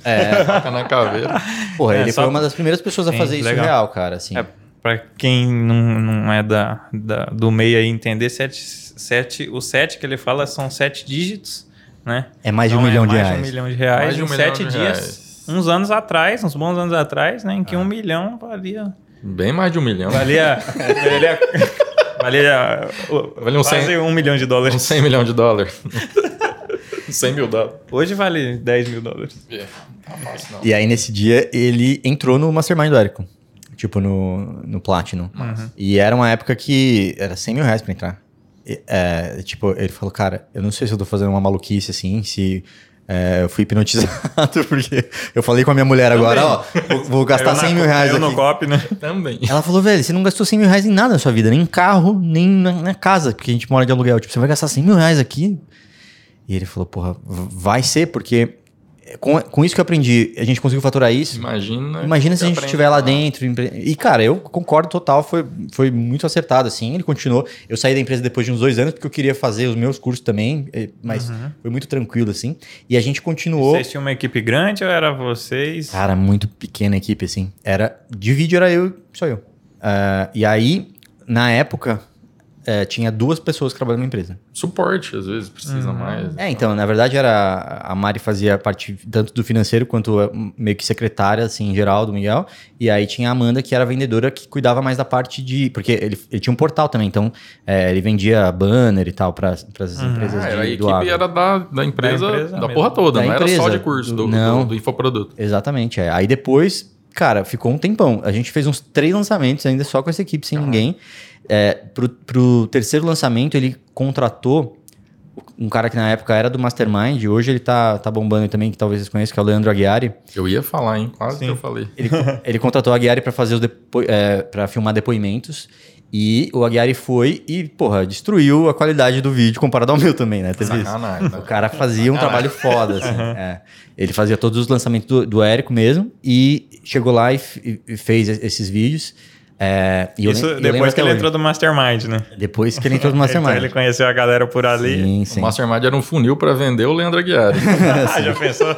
É. Faca na caveira. Porra, é, ele foi uma das primeiras pessoas Sim, a fazer isso legal. real, cara. Assim. É, pra quem não, não é da, da, do meio aí entender, sete, sete, o sete que ele fala são sete dígitos, né? É mais de um então, milhão de reais. Mais de um milhão de reais. Mais de um milhão sete de dias. Reais. Uns anos atrás, uns bons anos atrás, né? Em que ah. um milhão valia Bem mais de um milhão. Valia. valia, valia, valia um quase 100, um milhão de dólares. Um 100 milhão de dólares. 100 mil dólares. Hoje vale 10 mil dólares. É, tá fácil, não. E aí, nesse dia, ele entrou no Mastermind do Érico. Tipo, no, no Platinum. Uhum. E era uma época que era 100 mil reais pra entrar. É, tipo, ele falou, cara, eu não sei se eu tô fazendo uma maluquice assim, se é, eu fui hipnotizado porque eu falei com a minha mulher Também. agora, ó, vou, vou gastar eu 100 mil reais eu aqui. no cop, né? Também. Ela falou, velho, você não gastou 100 mil reais em nada na sua vida, nem em carro, nem na, na casa, que a gente mora de aluguel. Tipo, você vai gastar 100 mil reais aqui? E ele falou, porra, vai ser, porque com, com isso que eu aprendi, a gente conseguiu faturar isso. Imagina. Imagina se a gente estiver lá dentro. E, cara, eu concordo total, foi, foi muito acertado, assim. Ele continuou. Eu saí da empresa depois de uns dois anos, porque eu queria fazer os meus cursos também, mas uhum. foi muito tranquilo, assim. E a gente continuou. Vocês tinham uma equipe grande ou era vocês? Cara, muito pequena equipe, assim. Era. De vídeo era eu, só eu. Uh, e aí, na época, é, tinha duas pessoas que trabalham na empresa. Suporte, às vezes, precisa uhum. mais. É, então, na verdade, era a Mari fazia parte tanto do financeiro quanto é, meio que secretária, assim, em geral, do Miguel. E aí tinha a Amanda, que era a vendedora, que cuidava mais da parte de... Porque ele, ele tinha um portal também, então é, ele vendia banner e tal para as uhum. empresas ah, de, a equipe era da, da empresa, da, empresa da porra toda, da não empresa, era só de curso, do, não, do, do infoproduto. Exatamente, é. Aí depois, cara, ficou um tempão. A gente fez uns três lançamentos ainda só com essa equipe, sem uhum. ninguém. É, pro, pro terceiro lançamento, ele contratou um cara que na época era do Mastermind, hoje ele tá, tá bombando também, que talvez vocês conheçam, que é o Leandro Aguiari. Eu ia falar, hein? Quase Sim. que eu falei. Ele, ele contratou o Aguiari para fazer os depo é, para filmar depoimentos. E o Aguiari foi e, porra, destruiu a qualidade do vídeo comparado ao meu também, né? Teve Sacanagem, isso. Né? O cara fazia um trabalho foda, assim. é. Ele fazia todos os lançamentos do, do Érico mesmo e chegou lá e, e fez esses vídeos. É, Isso eu, depois que ele hoje. entrou do Mastermind, né? Depois que ele entrou do Mastermind. então ele conheceu a galera por ali. Sim, sim. O Mastermind era um funil para vender o Leandro Aguiar. Já pensou?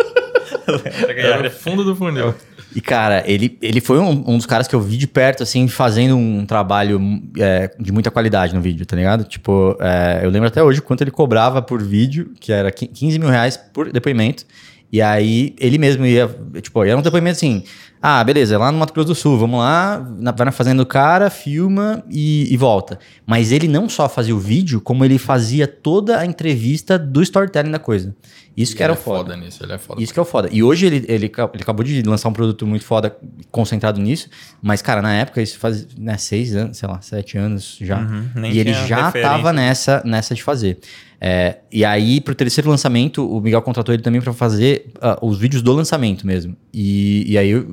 era o fundo do funil. E, cara, ele, ele foi um, um, dos caras que eu vi de perto, assim, fazendo um trabalho é, de muita qualidade no vídeo, tá ligado? Tipo, é, eu lembro até hoje quanto ele cobrava por vídeo, que era 15 mil reais por depoimento. E aí ele mesmo ia, tipo, era um depoimento assim Ah, beleza, é lá no Mato Grosso do Sul, vamos lá, na, vai na fazenda do cara, filma e, e, volta. Mas ele não só fazia o vídeo, como ele fazia toda a entrevista do storytelling da coisa. Isso que era é foda. foda nisso, ele é foda. Isso que é o foda. E hoje ele, ele, ele acabou de lançar um produto muito foda, concentrado nisso. Mas, cara, na época, isso faz né, seis anos, sei lá, sete anos já. Uhum, e ele já referência. tava nessa, nessa de fazer. É, e aí, pro terceiro lançamento, o Miguel contratou ele também para fazer uh, os vídeos do lançamento mesmo. E, e aí,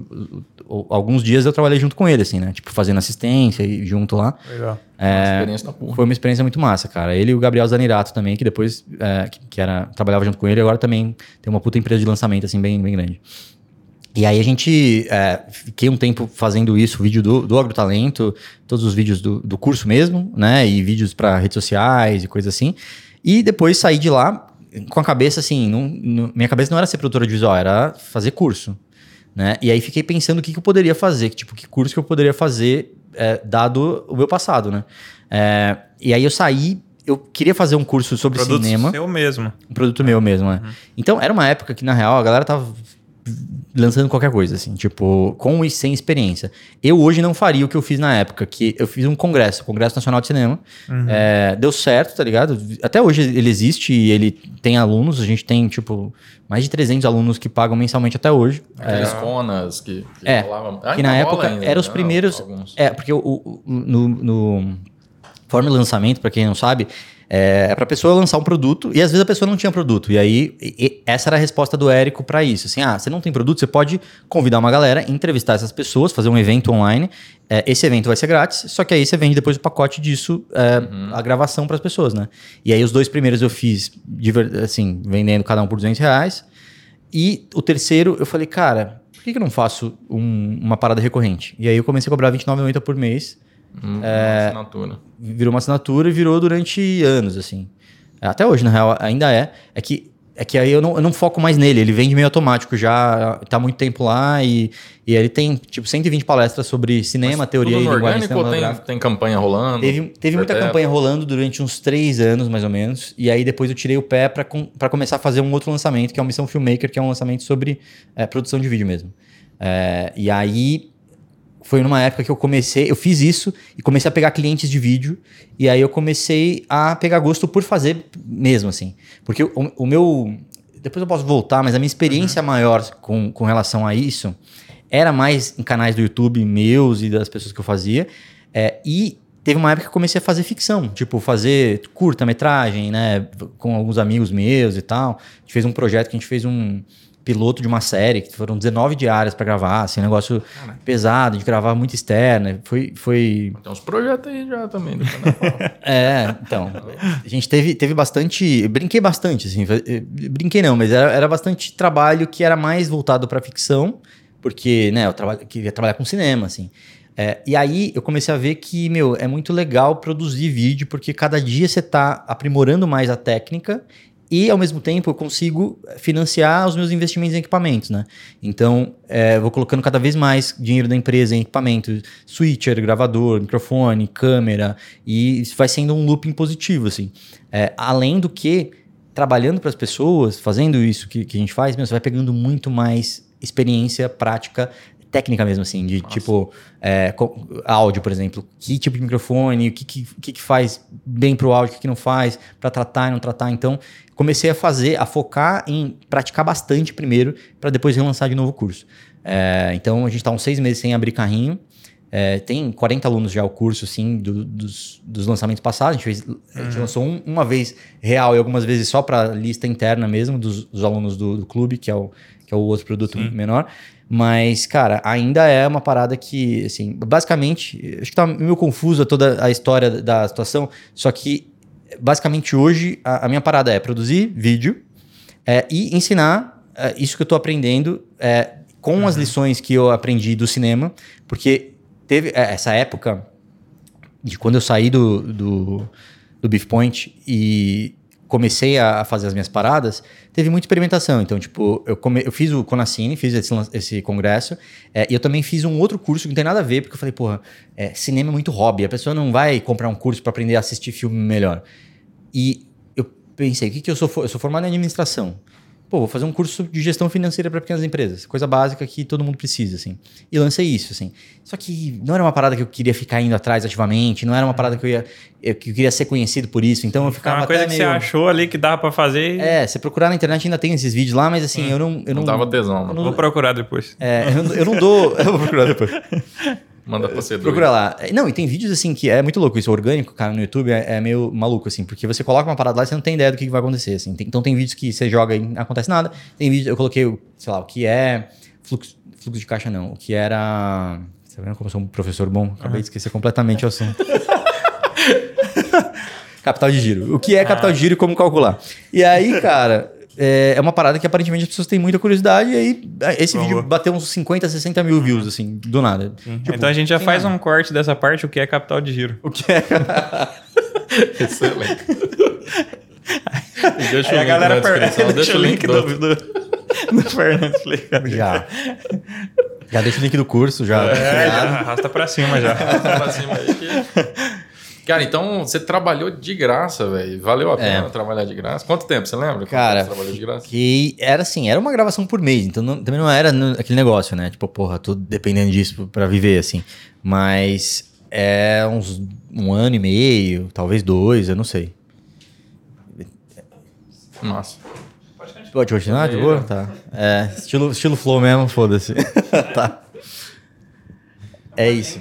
alguns dias eu trabalhei junto com ele, assim, né? Tipo, fazendo assistência e junto lá. Legal. É, foi uma experiência muito massa, cara. Ele e o Gabriel Zanirato também, que depois é, que, que, era, trabalhava junto com ele, agora também tem uma puta empresa de lançamento, assim, bem, bem grande. E aí a gente é, fiquei um tempo fazendo isso, vídeo do, do AgroTalento, todos os vídeos do, do curso mesmo, né? E vídeos para redes sociais e coisa assim. E depois saí de lá com a cabeça assim, não, não, minha cabeça não era ser produtora de visual, era fazer curso. Né? E aí fiquei pensando o que, que eu poderia fazer, que, tipo, que curso que eu poderia fazer é, dado o meu passado, né? É, e aí eu saí, eu queria fazer um curso sobre produto cinema. seu mesmo. Um produto meu mesmo, né? Uhum. Então era uma época que, na real, a galera tava lançando qualquer coisa, assim, tipo, com e sem experiência. Eu hoje não faria o que eu fiz na época, que eu fiz um congresso, Congresso Nacional de Cinema. Uhum. É, deu certo, tá ligado? Até hoje ele existe e ele tem alunos, a gente tem, tipo, mais de 300 alunos que pagam mensalmente até hoje. Aqueles é, conas que, que é, Ah, que na época eram os primeiros... Alguns. É, porque o, o no, no forma de lançamento, para quem não sabe, é, para a pessoa lançar um produto e às vezes a pessoa não tinha produto. E aí, e, essa era a resposta do Érico para isso. Assim, ah, você não tem produto, você pode convidar uma galera, entrevistar essas pessoas, fazer um evento online. É, esse evento vai ser grátis, só que aí você vende depois o pacote disso, é, uhum. a gravação para as pessoas, né? E aí os dois primeiros eu fiz, assim, vendendo cada um por 200 reais. E o terceiro eu falei, cara, por que, que eu não faço um, uma parada recorrente? E aí eu comecei a cobrar R$29,90 por mês Hum, é, uma assinatura. Virou uma assinatura e virou durante anos, assim. Até hoje, na real, ainda é. É que, é que aí eu não, eu não foco mais nele. Ele vende meio automático já, tá muito tempo lá e, e ele tem, tipo, 120 palestras sobre cinema, Mas teoria tudo e linguagem tem, tem campanha rolando? Teve, teve muita campanha rolando durante uns três anos, mais ou menos. E aí depois eu tirei o pé para com, começar a fazer um outro lançamento, que é o Missão Filmmaker, que é um lançamento sobre é, produção de vídeo mesmo. É, e aí foi numa época que eu comecei, eu fiz isso e comecei a pegar clientes de vídeo e aí eu comecei a pegar gosto por fazer mesmo assim, porque o, o meu depois eu posso voltar, mas a minha experiência uhum. maior com, com relação a isso era mais em canais do YouTube meus e das pessoas que eu fazia é, e teve uma época que eu comecei a fazer ficção, tipo fazer curta-metragem, né, com alguns amigos meus e tal. A gente fez um projeto que a gente fez um piloto de uma série, que foram 19 diárias para gravar, assim, um negócio Caramba. pesado, de gravar muito externa. Foi. foi... Tem uns projetos aí já também do É, então. A gente teve, teve bastante. Brinquei bastante, assim. Brinquei não, mas era, era bastante trabalho que era mais voltado para ficção, porque, né, eu trabalho, queria trabalhar com cinema, assim. É, e aí eu comecei a ver que, meu, é muito legal produzir vídeo, porque cada dia você está aprimorando mais a técnica e ao mesmo tempo eu consigo financiar os meus investimentos em equipamentos, né? Então, é, vou colocando cada vez mais dinheiro da empresa em equipamentos, switcher, gravador, microfone, câmera, e isso vai sendo um looping positivo, assim. É, além do que, trabalhando para as pessoas, fazendo isso que, que a gente faz, meu, você vai pegando muito mais experiência prática técnica mesmo, assim, de Nossa. tipo é, áudio, por exemplo. Que tipo de microfone, o que, que, que faz bem pro áudio, o que, que não faz, para tratar e não tratar. Então, comecei a fazer, a focar em praticar bastante primeiro, para depois relançar de novo o curso. É, então, a gente está uns seis meses sem abrir carrinho. É, tem 40 alunos já o curso, sim, do, dos, dos, lançamentos passados. A gente, fez, a gente uhum. lançou um, uma vez real e algumas vezes só para lista interna mesmo dos, dos alunos do, do, clube, que é o, que é o outro produto sim. menor. Mas, cara, ainda é uma parada que, assim, basicamente, acho que tá meio confusa toda a história da situação, só que, basicamente, hoje, a, a minha parada é produzir vídeo é, e ensinar é, isso que eu tô aprendendo é, com uhum. as lições que eu aprendi do cinema, porque teve é, essa época de quando eu saí do, do, do Beef Point e comecei a fazer as minhas paradas, teve muita experimentação. Então, tipo, eu, come, eu fiz o Conacine, fiz esse, esse congresso, é, e eu também fiz um outro curso que não tem nada a ver, porque eu falei, porra, é, cinema é muito hobby, a pessoa não vai comprar um curso para aprender a assistir filme melhor. E eu pensei, o que, que eu sou? Eu sou formado em administração. Pô, vou fazer um curso de gestão financeira para pequenas empresas, coisa básica que todo mundo precisa, assim. E lancei isso, assim. Só que não era uma parada que eu queria ficar indo atrás ativamente, não era uma parada que eu ia eu, que eu queria ser conhecido por isso, então eu ficava uma coisa que meio... você achou ali que dava para fazer. É, você procurar na internet ainda tem esses vídeos lá, mas assim, hum. eu não eu não, não dava tesão. Não, vou procurar depois. É, eu, eu não dou, eu vou procurar depois. Manda pra você. Procura lá. Não, e tem vídeos assim que é muito louco isso. orgânico, cara, no YouTube é, é, meio maluco, assim, porque você coloca uma parada lá e você não tem ideia do que, vai acontecer, assim. Tem, então tem vídeos que você joga e não acontece nada. Tem vídeos, eu coloquei, sei lá, o que é fluxo, fluxo de caixa, não. O que era. Você tá vendo como eu sou um professor bom? Acabei uhum. de esquecer completamente o assunto. capital de giro. O que é capital ah. de giro e como calcular? E aí, cara, é, é uma parada que aparentemente as pessoas têm muita curiosidade e aí esse vídeo bateu uns 50, 60 mil views, assim, do nada. Tipo, então a gente já faz nada. um corte dessa parte, o que é capital de giro. O que é... Excelente. deixa aí a galera per... deixa, deixa o link do, do, do Fernando explicar. Já. Já deixa o link do curso, já. É, já arrasta pra cima já. arrasta pra cima aí que... Cara, então você trabalhou de graça, velho. Valeu a pena é. trabalhar de graça. Quanto tempo, você lembra? Cara, trabalhou de graça? Que era assim, era uma gravação por mês, então não, também não era aquele negócio, né? Tipo, porra, tô dependendo disso para viver, assim. Mas é uns um ano e meio, talvez dois, eu não sei. Nossa. Pode continuar de boa? Tá. É, estilo, estilo flow mesmo, foda-se. tá. É isso.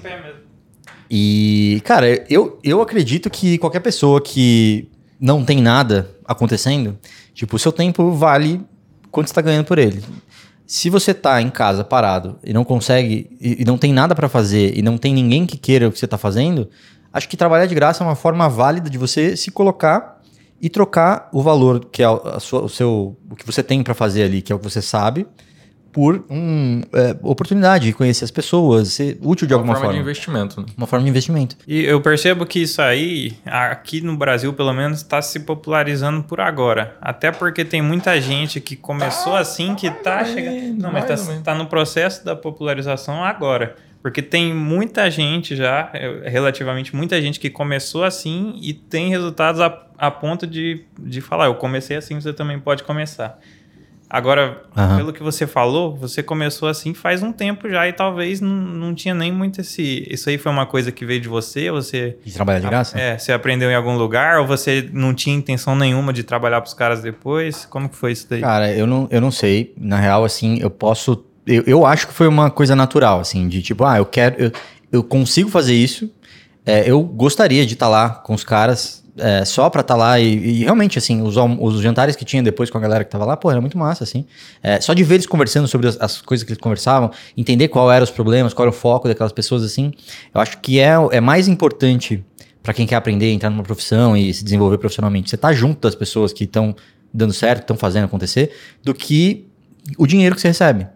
E, cara, eu, eu acredito que qualquer pessoa que não tem nada acontecendo, tipo, o seu tempo vale quanto você está ganhando por ele. Se você está em casa parado e não consegue, e, e não tem nada para fazer, e não tem ninguém que queira o que você está fazendo, acho que trabalhar de graça é uma forma válida de você se colocar e trocar o valor que é a sua, o seu o que você tem para fazer ali, que é o que você sabe, por um, é, oportunidade de conhecer as pessoas, ser útil de uma alguma forma. Uma forma de investimento. Né? Uma forma de investimento. E eu percebo que isso aí, aqui no Brasil pelo menos, está se popularizando por agora. Até porque tem muita gente que começou assim, que está chegando... Não, mas está tá no processo da popularização agora. Porque tem muita gente já, é, relativamente muita gente que começou assim e tem resultados a, a ponto de, de falar, eu comecei assim, você também pode começar. Agora, uhum. pelo que você falou, você começou assim faz um tempo já e talvez não, não tinha nem muito esse. Isso aí foi uma coisa que veio de você? Você. De trabalhar de graça? É, você aprendeu em algum lugar ou você não tinha intenção nenhuma de trabalhar para os caras depois? Como que foi isso daí? Cara, eu não, eu não sei. Na real, assim, eu posso. Eu, eu acho que foi uma coisa natural, assim, de tipo, ah, eu quero. Eu, eu consigo fazer isso. É, eu gostaria de estar tá lá com os caras é, só pra estar tá lá e, e, realmente, assim, os, os jantares que tinha depois com a galera que tava lá, pô, era muito massa, assim. É, só de ver eles conversando sobre as, as, coisas que eles conversavam, entender qual eram os problemas, qual era o foco daquelas pessoas, assim, eu acho que é, é mais importante para quem quer aprender, entrar numa profissão e se desenvolver profissionalmente. Você tá junto das pessoas que estão dando certo, estão fazendo acontecer, do que o dinheiro que você recebe.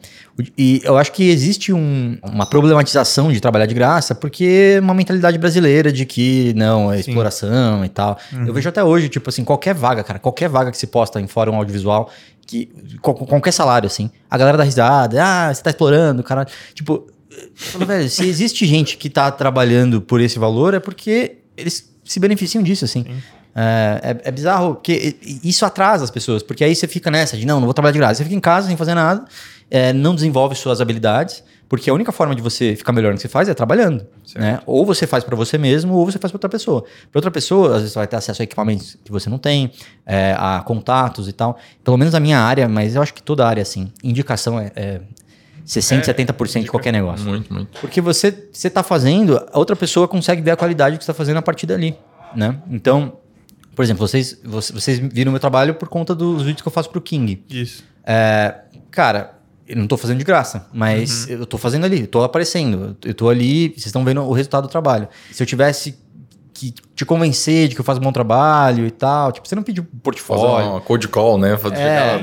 E eu acho que existe um, uma problematização de trabalhar de graça, porque é uma mentalidade brasileira de que não, é Sim. exploração e tal. Uhum. Eu vejo até hoje, tipo assim, qualquer vaga, cara, qualquer vaga que se posta em fórum audiovisual, que qualquer salário, assim, a galera dá risada, ah, você tá explorando, cara. Tipo, falo, velho, se existe gente que tá trabalhando por esse valor, é porque eles se beneficiam disso, assim. É, é, é, bizarro, porque isso atrasa as pessoas, porque aí você fica nessa de não, não vou trabalhar de graça. Você fica em casa sem fazer nada é, não desenvolve suas habilidades, porque a única forma de você ficar melhor no que você faz é trabalhando. Né? Ou você faz para você mesmo, ou você faz para outra pessoa. Para outra pessoa, às vezes você vai ter acesso a equipamentos que você não tem, é, a contatos e tal. Pelo menos na minha área, mas eu acho que toda área, assim, indicação é, é 60%, é, 70% de qualquer negócio. Muito, muito. Porque você está fazendo, a outra pessoa consegue ver a qualidade que você está fazendo a partir dali. Né? Então, por exemplo, vocês, vocês viram meu trabalho por conta dos vídeos que eu faço para o King. Isso. É, cara, eu não estou fazendo de graça, mas uhum. eu estou fazendo ali, estou aparecendo, eu estou ali, vocês estão vendo o resultado do trabalho. Se eu tivesse que te convencer de que eu faço um bom trabalho e tal. Tipo, você não pediu portfólio. Fazer uma code call, né? Fazer é,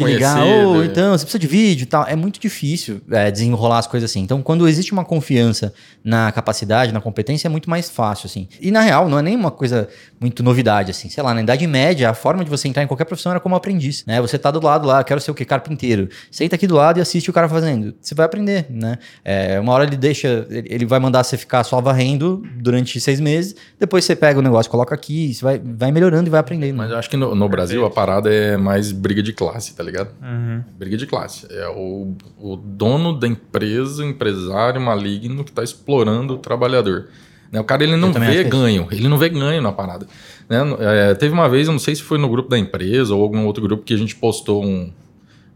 ligar, oh, então, você precisa de vídeo e tal. É muito difícil é, desenrolar as coisas assim. Então, quando existe uma confiança na capacidade, na competência, é muito mais fácil, assim. E, na real, não é nem uma coisa muito novidade, assim. Sei lá, na Idade Média, a forma de você entrar em qualquer profissão era como aprendiz, né? Você tá do lado lá, quero ser o quê? Carpinteiro. Senta aqui do lado e assiste o cara fazendo. Você vai aprender, né? É, uma hora ele deixa, ele vai mandar você ficar só varrendo durante seis meses, depois você você pega o negócio, coloca aqui, você vai, vai melhorando e vai aprendendo. Mas eu acho que no, no Brasil a parada é mais briga de classe, tá ligado? Uhum. Briga de classe. É o, o dono da empresa, empresário maligno que tá explorando o trabalhador. Né? O cara ele não vê é ganho, ele não vê ganho na parada. Né? É, teve uma vez, eu não sei se foi no grupo da empresa ou algum outro grupo que a gente postou um,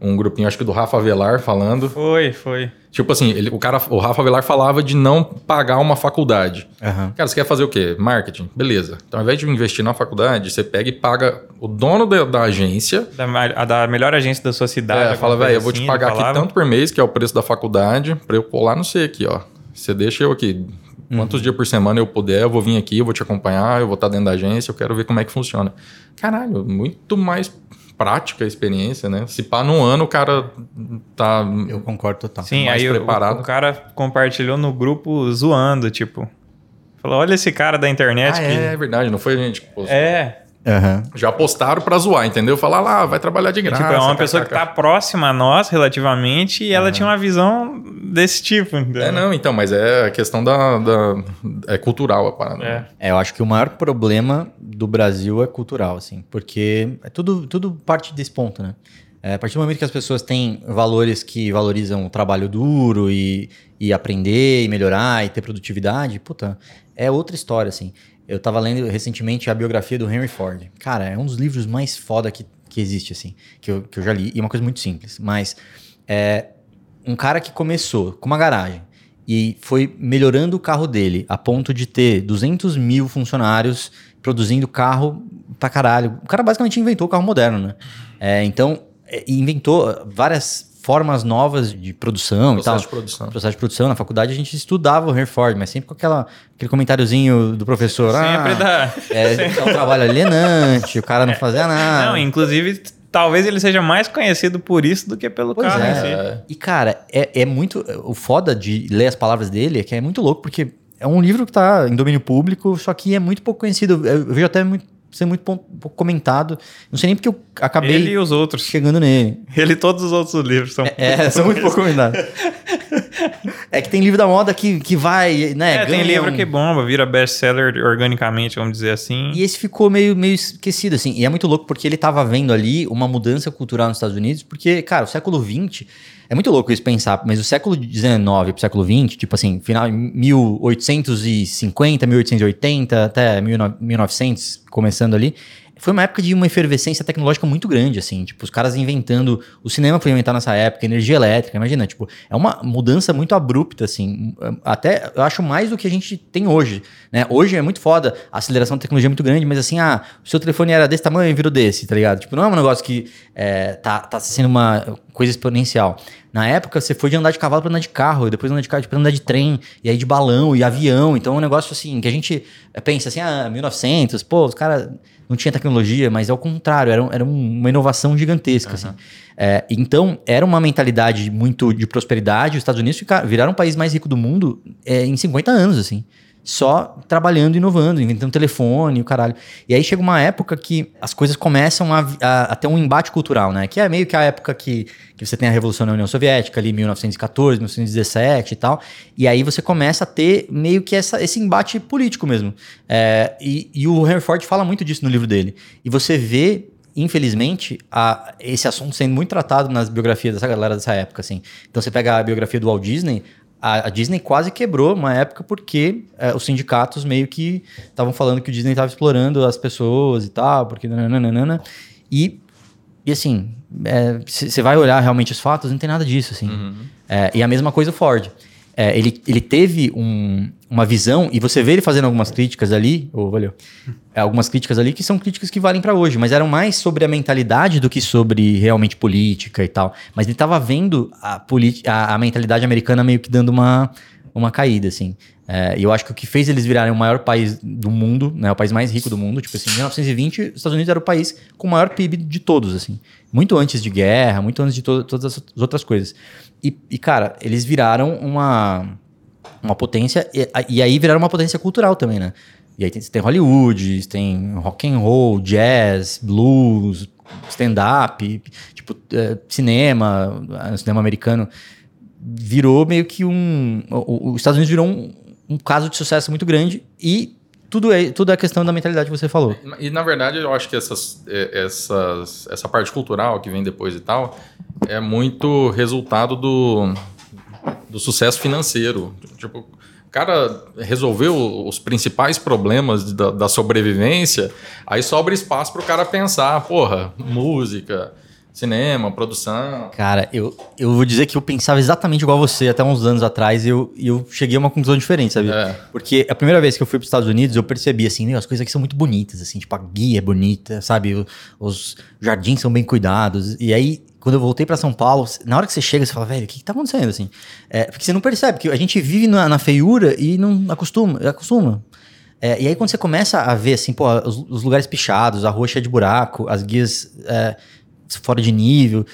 um grupinho, acho que do Rafa Velar falando. Foi, foi. Tipo assim, ele, o cara, o Rafa Velar falava de não pagar uma faculdade. Uhum. Cara, você quer fazer o quê? Marketing. Beleza. Então, ao invés de investir na faculdade, você pega e paga o dono da, da agência. Da, a da melhor agência da sua cidade. É, fala, velho, eu vou te assim, pagar aqui tanto por mês, que é o preço da faculdade, pra eu colar no C aqui, ó. Você deixa eu aqui. Quantos uhum. dias por semana eu puder, eu vou vir aqui, eu vou te acompanhar, eu vou estar dentro da agência, eu quero ver como é que funciona. Caralho, muito mais prática a experiência, né? Se pá, num ano o cara tá. Eu concordo total. Sim, mais aí preparado. O, o, cara compartilhou no grupo zoando, tipo. Falou: olha esse cara da internet. Ah, que... É, é verdade, não foi a gente que postou. É. Uhum. Já postaram pra zoar, entendeu? Falar lá, vai trabalhar de graça. Tipo, é uma pessoa que tá próxima a nós relativamente e ela uhum. tinha uma visão desse tipo. Entendeu? É, não, então, mas é a questão da. da é cultural a parada. É. é. eu acho que o maior problema do Brasil é cultural, assim, porque é tudo, tudo parte desse ponto, né? É, a partir do momento que as pessoas têm valores que valorizam o trabalho duro e, e aprender e melhorar e ter produtividade, puta, é outra história, assim. Eu tava lendo recentemente a biografia do Henry Ford. Cara, é um dos livros mais foda que, que existe, assim, que eu, que eu já li. E é uma coisa muito simples. Mas é um cara que começou com uma garagem e foi melhorando o carro dele a ponto de ter 200 mil funcionários produzindo carro pra caralho. O cara basicamente inventou o carro moderno, né? É, então, é, inventou várias formas novas de produção processo e tal. De produção. Processo de produção. Na faculdade a gente estudava o Henry Ford, mas sempre com aquela, aquele comentáriozinho do professor. Sempre ah, dá. É, é um trabalho alienante, o cara não fazia nada. Não, inclusive talvez ele seja mais conhecido por isso do que pelo pois carro é. em si. E, cara, é, é muito. O foda de ler as palavras dele é que é muito louco, porque é um livro que está em domínio público, só que é muito pouco conhecido. Eu vejo até muito ser muito pouco comentado. Não sei nem porque eu acabei. Ele e os outros. Chegando nele. Ele e todos os outros livros são. É, é são muito pouco comentados. é que tem livro da moda que, que vai, né? É, tem livro um... que bomba, vira best-seller organicamente, vamos dizer assim. E esse ficou meio, meio esquecido, assim. E é muito louco porque ele estava vendo ali uma mudança cultural nos Estados Unidos, porque, cara, o século XX é muito louco isso pensar, mas o século XIX pro século XX, tipo assim, final 1850, 1880 até 1900, começando ali, foi uma época de uma efervescência tecnológica muito grande, assim. Tipo, os caras inventando. O cinema foi inventado nessa época, energia elétrica, imagina, tipo, é uma mudança muito abrupta, assim. Até eu acho mais do que a gente tem hoje. Né? Hoje é muito foda, a aceleração da tecnologia é muito grande, mas assim, ah, o seu telefone era desse tamanho e virou desse, tá ligado? Tipo, não é um negócio que é, tá, tá sendo uma coisa exponencial. Na época, você foi de andar de cavalo para andar de carro, e depois andar de carro para andar de trem, e aí de balão e avião. Então é um negócio assim, que a gente pensa assim, ah, 1900, pô, os caras não tinha tecnologia, mas ao contrário, era, era uma inovação gigantesca. Uhum. Assim. É, então, era uma mentalidade muito de prosperidade. Os Estados Unidos ficaram, viraram o país mais rico do mundo é, em 50 anos, assim só trabalhando, inovando, inventando telefone, o caralho. E aí chega uma época que as coisas começam a, a, a, ter um embate cultural, né? Que é meio que a época que, que você tem a Revolução na União Soviética, ali 1914, 1917 e tal. E aí você começa a ter meio que essa, esse embate político mesmo. É, e, e o Ford fala muito disso no livro dele. E você vê infelizmente, a, esse assunto sendo muito tratado nas biografias dessa galera dessa época, assim. Então você pega a biografia do Walt Disney, a, a, Disney quase quebrou uma época porque é, os sindicatos meio que estavam falando que o Disney estava explorando as pessoas e tal, porque nananana. E, e assim, você é, vai olhar realmente os fatos, não tem nada disso, assim. Uhum. É, e a mesma coisa o Ford é, ele, ele teve um, uma visão, e você vê ele fazendo algumas críticas ali, oh, valeu, é, algumas críticas ali que são críticas que valem para hoje, mas eram mais sobre a mentalidade do que sobre realmente política e tal. Mas ele estava vendo a, a, a, mentalidade americana meio que dando uma, uma caída, assim. É, e eu acho que o que fez eles virarem o maior país do mundo, né, o país mais rico do mundo, tipo assim, em 1920, os Estados Unidos era o país com o maior PIB de todos, assim. Muito antes de guerra, muito antes de to todas as outras coisas. E, e, cara, eles viraram uma, uma potência, e, e, aí viraram uma potência cultural também, né? E aí tem, tem Hollywood, tem rock and roll, jazz, blues, stand-up, tipo, é, cinema, cinema americano. Virou meio que um. Os Estados Unidos virou um, um caso de sucesso muito grande e tudo é, tudo é questão da mentalidade que você falou. E, na verdade, eu acho que essas, é, essas, essa parte cultural que vem depois e tal é muito resultado do, do sucesso financeiro. Tipo, o cara resolveu os principais problemas da, da sobrevivência, aí sobra espaço para o cara pensar, porra, música, cinema, produção. Cara, eu, eu vou dizer que eu pensava exatamente igual você até uns anos atrás e eu, eu cheguei a uma conclusão diferente, sabe? É. Porque a primeira vez que eu fui para os Estados Unidos, eu percebi assim, meu, as coisas aqui são muito bonitas, assim, tipo, a guia é bonita, sabe? Os jardins são bem cuidados. E aí, quando eu voltei para São Paulo, na hora que você chega, você fala, velho, o que, que tá acontecendo, assim? É, porque você não percebe, que a gente vive na, na feiura e não acostuma, acostuma. É, e aí quando você começa a ver, assim, pô, os, os lugares pichados, a rua cheia de buraco, as guias... É, fora de nível.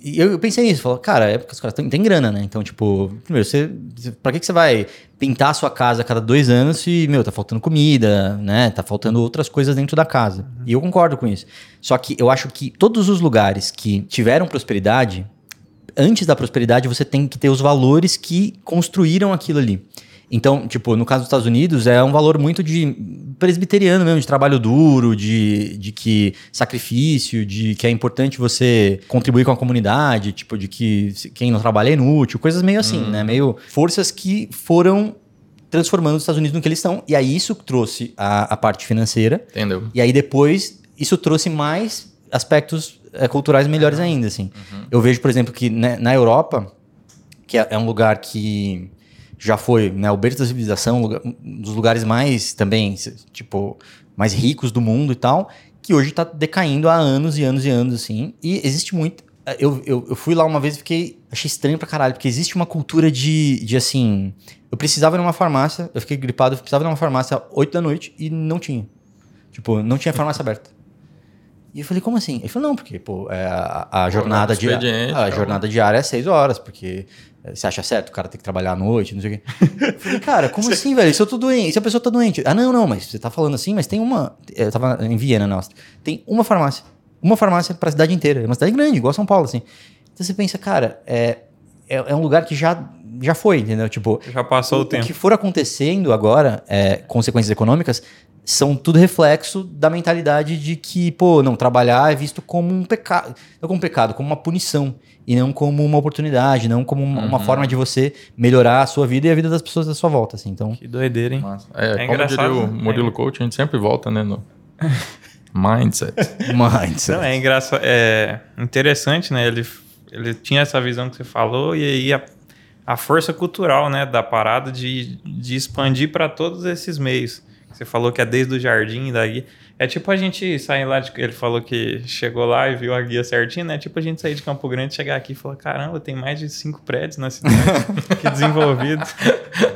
E eu, eu pensei nisso, falou, cara, é porque os caras têm grana, né? Então, tipo, primeiro, você, pra que, que você vai pintar a sua casa a cada dois anos se, meu, tá faltando comida, né? Tá faltando outras coisas dentro da casa. Uhum. E eu concordo com isso. Só que eu acho que todos os lugares que tiveram prosperidade, antes da prosperidade, você tem que ter os valores que construíram aquilo ali. Então, tipo, no caso dos Estados Unidos, é um valor muito de presbiteriano mesmo, de trabalho duro, de, de que sacrifício, de que é importante você contribuir com a comunidade, tipo, de que quem não trabalha é inútil, coisas meio assim, hum. né? Meio forças que foram transformando os Estados Unidos no que eles estão. E aí isso trouxe a, a parte financeira. Entendeu? E aí depois isso trouxe mais aspectos é, culturais melhores ainda, assim. Uhum. Eu vejo, por exemplo, que né, na Europa, que é, é um lugar que já foi né, o berço da civilização, um dos lugares mais também, tipo, mais ricos do mundo e tal, que hoje está decaindo há anos e anos e anos, assim. E existe muito. Eu, eu, eu fui lá uma vez e fiquei. Achei estranho pra caralho, porque existe uma cultura de, de assim. Eu precisava ir numa farmácia, eu fiquei gripado, eu precisava ir numa farmácia às 8 da noite e não tinha. Tipo, não tinha farmácia aberta. E eu falei, como assim? Ele falou, não, porque, pô, é, a, a jornada diária. A jornada diária é 6 horas, porque você acha certo? O cara tem que trabalhar à noite, não sei o quê. Eu falei, cara, como assim, velho? Se eu tô doente, se a pessoa tá doente. Ah, não, não, mas você tá falando assim, mas tem uma. Eu tava em Viena, nossa. Tem uma farmácia. Uma farmácia pra cidade inteira. É uma cidade grande, igual São Paulo, assim. Então você pensa, cara, é, é, é um lugar que já, já foi, entendeu? Tipo. Já passou o, o tempo. O que for acontecendo agora, é, consequências econômicas, são tudo reflexo da mentalidade de que, pô, não, trabalhar é visto como um pecado. Não como um pecado, como uma punição e não como uma oportunidade, não como uma, uhum. uma forma de você melhorar a sua vida e a vida das pessoas da sua volta, assim. Então, que doideira, hein? Massa. É, é como diria o Murilo é. Coach, a gente sempre volta, né, no mindset. mindset. Não, é engraçado, é interessante, né? Ele, ele tinha essa visão que você falou e aí a, a força cultural, né, da parada de, de expandir para todos esses meios. Você falou que é desde o jardim daí. É tipo a gente sair lá de. Ele falou que chegou lá e viu a guia certinho, né? Tipo a gente sair de Campo Grande, chegar aqui e falar: caramba, tem mais de cinco prédios na cidade. que desenvolvido.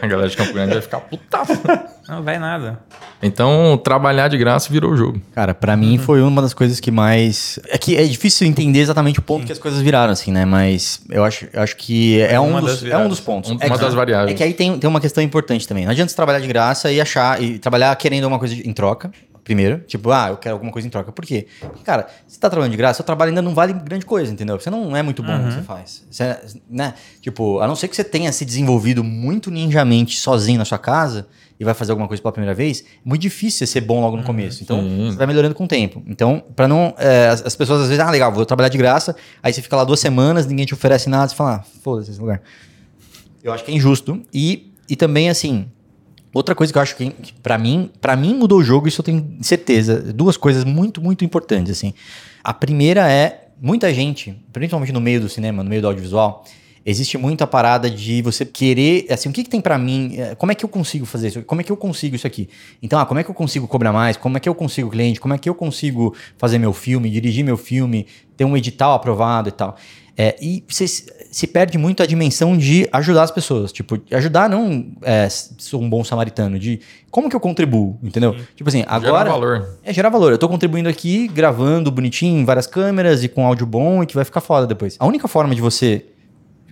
A galera de Campo Grande vai ficar putaça. Não vai nada. Então, trabalhar de graça virou o jogo. Cara, para mim uhum. foi uma das coisas que mais. É que é difícil entender exatamente o ponto Sim. que as coisas viraram, assim, né? Mas eu acho, eu acho que é, um dos, é um dos pontos. Um, é uma que, das variáveis. É que aí tem, tem uma questão importante também. Não adianta você trabalhar de graça e achar, e trabalhar querendo alguma coisa em troca. Primeiro, tipo, ah, eu quero alguma coisa em troca. Por quê? Porque, cara, você tá trabalhando de graça, seu trabalho ainda não vale grande coisa, entendeu? Você não é muito bom uhum. no que você faz. Você, né? Tipo, a não ser que você tenha se desenvolvido muito ninjamente sozinho na sua casa e vai fazer alguma coisa pela primeira vez, é muito difícil você ser bom logo no uhum. começo. Então, Sim. você vai melhorando com o tempo. Então, para não. É, as, as, pessoas às vezes, ah, legal, vou trabalhar de graça, aí você fica lá duas semanas, ninguém te oferece nada, você fala, ah, foda-se esse lugar. Eu acho que é injusto. E, e também, assim, Outra coisa que eu acho que, que para mim, para mim mudou o jogo, isso eu tenho certeza. Duas coisas muito, muito importantes assim. A primeira é muita gente, principalmente no meio do cinema, no meio do audiovisual, existe muita parada de você querer, assim, o que, que tem para mim, é, como é que eu consigo fazer isso? Como é que eu consigo isso aqui? Então, ah, como é que eu consigo cobrar mais? Como é que eu consigo cliente? Como é que eu consigo fazer meu filme, dirigir meu filme, ter um edital aprovado e tal? É, e você se perde muito a dimensão de ajudar as pessoas. Tipo, ajudar não é sou um bom samaritano, de como que eu contribuo, entendeu? Sim. Tipo assim, agora. Gerar valor. É gerar valor. Eu tô contribuindo aqui, gravando bonitinho, em várias câmeras e com áudio bom e que vai ficar foda depois. A única forma de você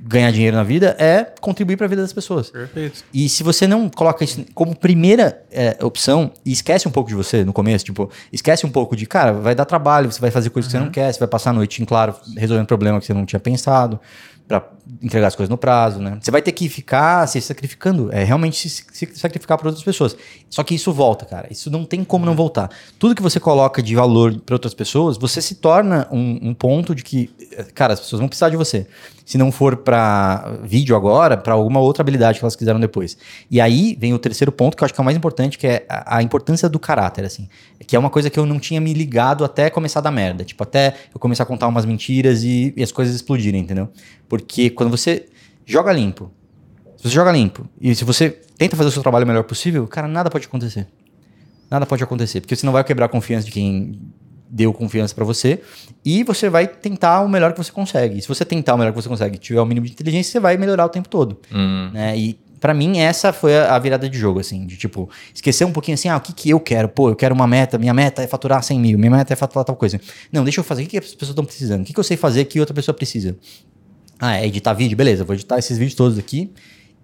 ganhar dinheiro na vida é contribuir para a vida das pessoas. Perfeito. E se você não coloca isso como primeira é, opção e esquece um pouco de você no começo, tipo, esquece um pouco de, cara, vai dar trabalho, você vai fazer coisas uhum. que você não uhum. quer, você vai passar a noite em claro resolvendo problema que você não tinha pensado, para entregar as coisas no prazo, né? Você vai ter que ficar se sacrificando, é realmente se, se sacrificar para outras pessoas. Só que isso volta, cara. Isso não tem como não voltar. Tudo que você coloca de valor para outras pessoas, você se torna um, um ponto de que, cara, as pessoas vão precisar de você se não for para vídeo agora, para alguma outra habilidade que elas quiseram depois. E aí vem o terceiro ponto que eu acho que é o mais importante, que é a, a, importância do caráter, assim. Que é uma coisa que eu não tinha me ligado até começar a dar merda. Tipo, até eu começar a contar umas mentiras e, e as coisas explodirem, entendeu? Porque quando você joga limpo, se você joga limpo e se você tenta fazer o seu trabalho o melhor possível, cara, nada pode acontecer. Nada pode acontecer, porque você não vai quebrar a confiança de quem deu confiança para você e você vai tentar o melhor que você consegue. Se você tentar o melhor que você consegue, tiver o mínimo de inteligência, você vai melhorar o tempo todo. Hum. Né? E para mim essa foi a, virada de jogo, assim, de tipo, esquecer um pouquinho assim, ah, o que que eu quero? Pô, eu quero uma meta, minha meta é faturar 100 mil, minha meta é faturar tal coisa. Não, deixa eu fazer, o que, que as pessoas estão precisando? O que, que eu sei fazer que outra pessoa precisa? Ah, é editar vídeo? Beleza, vou editar esses vídeos todos aqui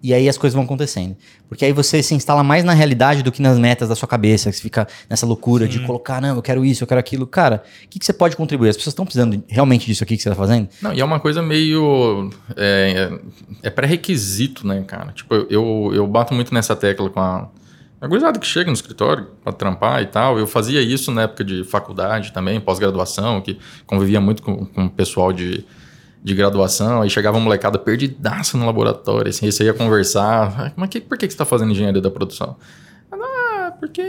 e aí as coisas vão acontecendo. Porque aí você se instala mais na realidade do que nas metas da sua cabeça, você fica nessa loucura Sim. de colocar, não, eu quero isso, eu quero aquilo. Cara, o que, que você pode contribuir? As pessoas estão precisando realmente disso aqui que você está fazendo? Não, e é uma coisa meio. É, é pré-requisito, né, cara? Tipo, eu, eu bato muito nessa tecla com a. A gurizada que chega no escritório para trampar e tal, eu fazia isso na época de faculdade também, pós-graduação, que convivia muito com, com o pessoal de, de graduação, aí chegava uma molecada perdidaça no laboratório, assim, aí você ia conversar, mas que, por que, que você está fazendo engenharia da produção? Ah, porque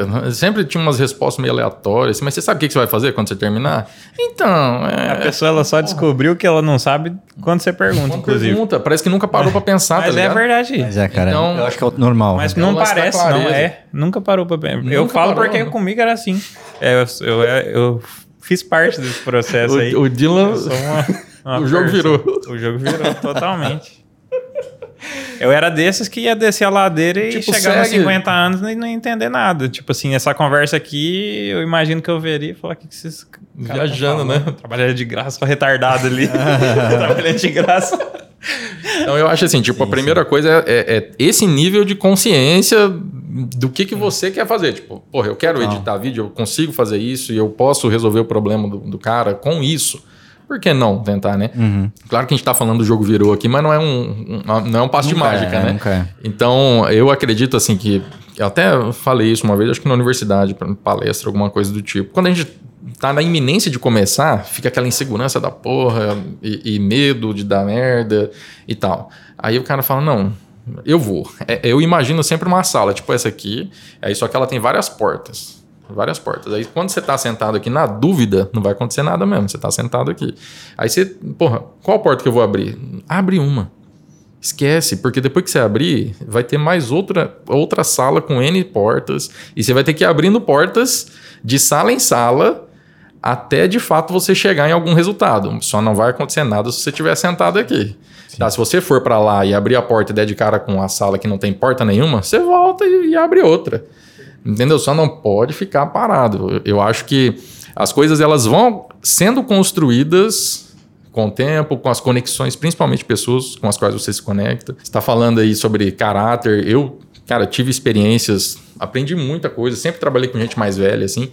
sempre tinha umas respostas meio aleatórias, assim, mas você sabe o que, que você vai fazer quando você terminar? Então, é... A pessoa ela só descobriu que ela não sabe quando você pergunta, quando inclusive. Pergunta, parece que nunca parou para pensar, Mas tá é verdade. Mas é, cara, então, eu acho que é normal. Mas não parece, não é. Nunca parou para pensar. Eu falo parou, porque não. comigo era assim. É, eu, eu, eu, fiz parte desse processo o, aí. O Dylan... Uma o jogo virou. O jogo virou totalmente. Eu era desses que ia descer a ladeira e tipo, chegar nos 50 anos e não entender nada. Tipo assim, essa conversa aqui, eu imagino que eu veria e falar que, que esses. Viajando, né? Trabalhando de graça, só retardado ali. Trabalhando de graça. Então eu acho assim, tipo, sim, a primeira sim. coisa é, é, é, esse nível de consciência do que, que você quer fazer. Tipo, porra, eu quero editar vídeo, eu consigo fazer isso e eu posso resolver o problema do, do cara com isso por que não tentar, né? Uhum. Claro que a gente está falando do jogo virou aqui, mas não é um, um não é um passo nunca de mágica, é, né? É. Então, eu acredito assim que eu até falei isso uma vez, acho que na universidade, palestra, alguma coisa do tipo. Quando a gente tá na iminência de começar, fica aquela insegurança da porra e, e medo de dar merda e tal. Aí o cara fala: "Não, eu vou". É, eu imagino sempre uma sala, tipo essa aqui, aí só que ela tem várias portas várias portas. Aí quando você está sentado aqui na dúvida, não vai acontecer nada mesmo. Você está sentado aqui. Aí você, porra, qual porta que eu vou abrir? Abre uma. Esquece, porque depois que você abrir, vai ter mais outra, outra sala com N portas. E você vai ter que ir abrindo portas de sala em sala até de fato você chegar em algum resultado. Só não vai acontecer nada se você estiver sentado aqui. Tá, se você for para lá e abrir a porta e der de cara com a sala que não tem porta nenhuma, você volta e, e abre outra. Entendeu? Só não pode ficar parado. Eu acho que as coisas elas vão sendo construídas com o tempo, com as conexões, principalmente pessoas com as quais você se conecta. Está falando aí sobre caráter. Eu, cara, tive experiências, aprendi muita coisa, sempre trabalhei com gente mais velha, assim.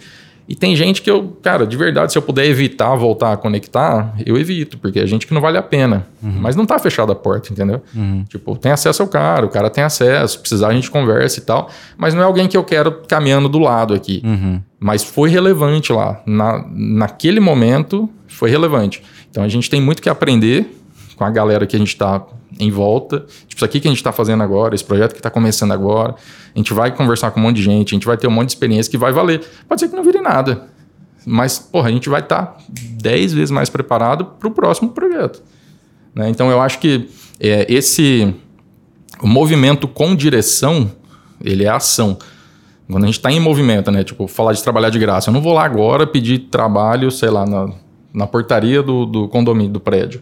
E tem gente que eu, cara, de verdade, se eu puder evitar voltar a conectar, eu evito, porque é gente que não vale a pena. Uhum. Mas não tá fechada a porta, entendeu? Uhum. Tipo, tem acesso ao cara, o cara tem acesso, se precisar a gente conversa e tal. Mas não é alguém que eu quero caminhando do lado aqui. Uhum. Mas foi relevante lá. Na, naquele momento, foi relevante. Então a gente tem muito que aprender com a galera que a gente está em volta. Tipo, isso aqui que a gente está fazendo agora, esse projeto que está começando agora. A gente vai conversar com um monte de gente, a gente vai ter um monte de experiência que vai valer. Pode ser que não vire nada. Mas, porra, a gente vai estar tá 10 vezes mais preparado para o próximo projeto. Né? Então, eu acho que é, esse movimento com direção, ele é ação. Quando a gente está em movimento, né? Tipo, falar de trabalhar de graça. Eu não vou lá agora pedir trabalho, sei lá, na, na portaria do, do condomínio, do prédio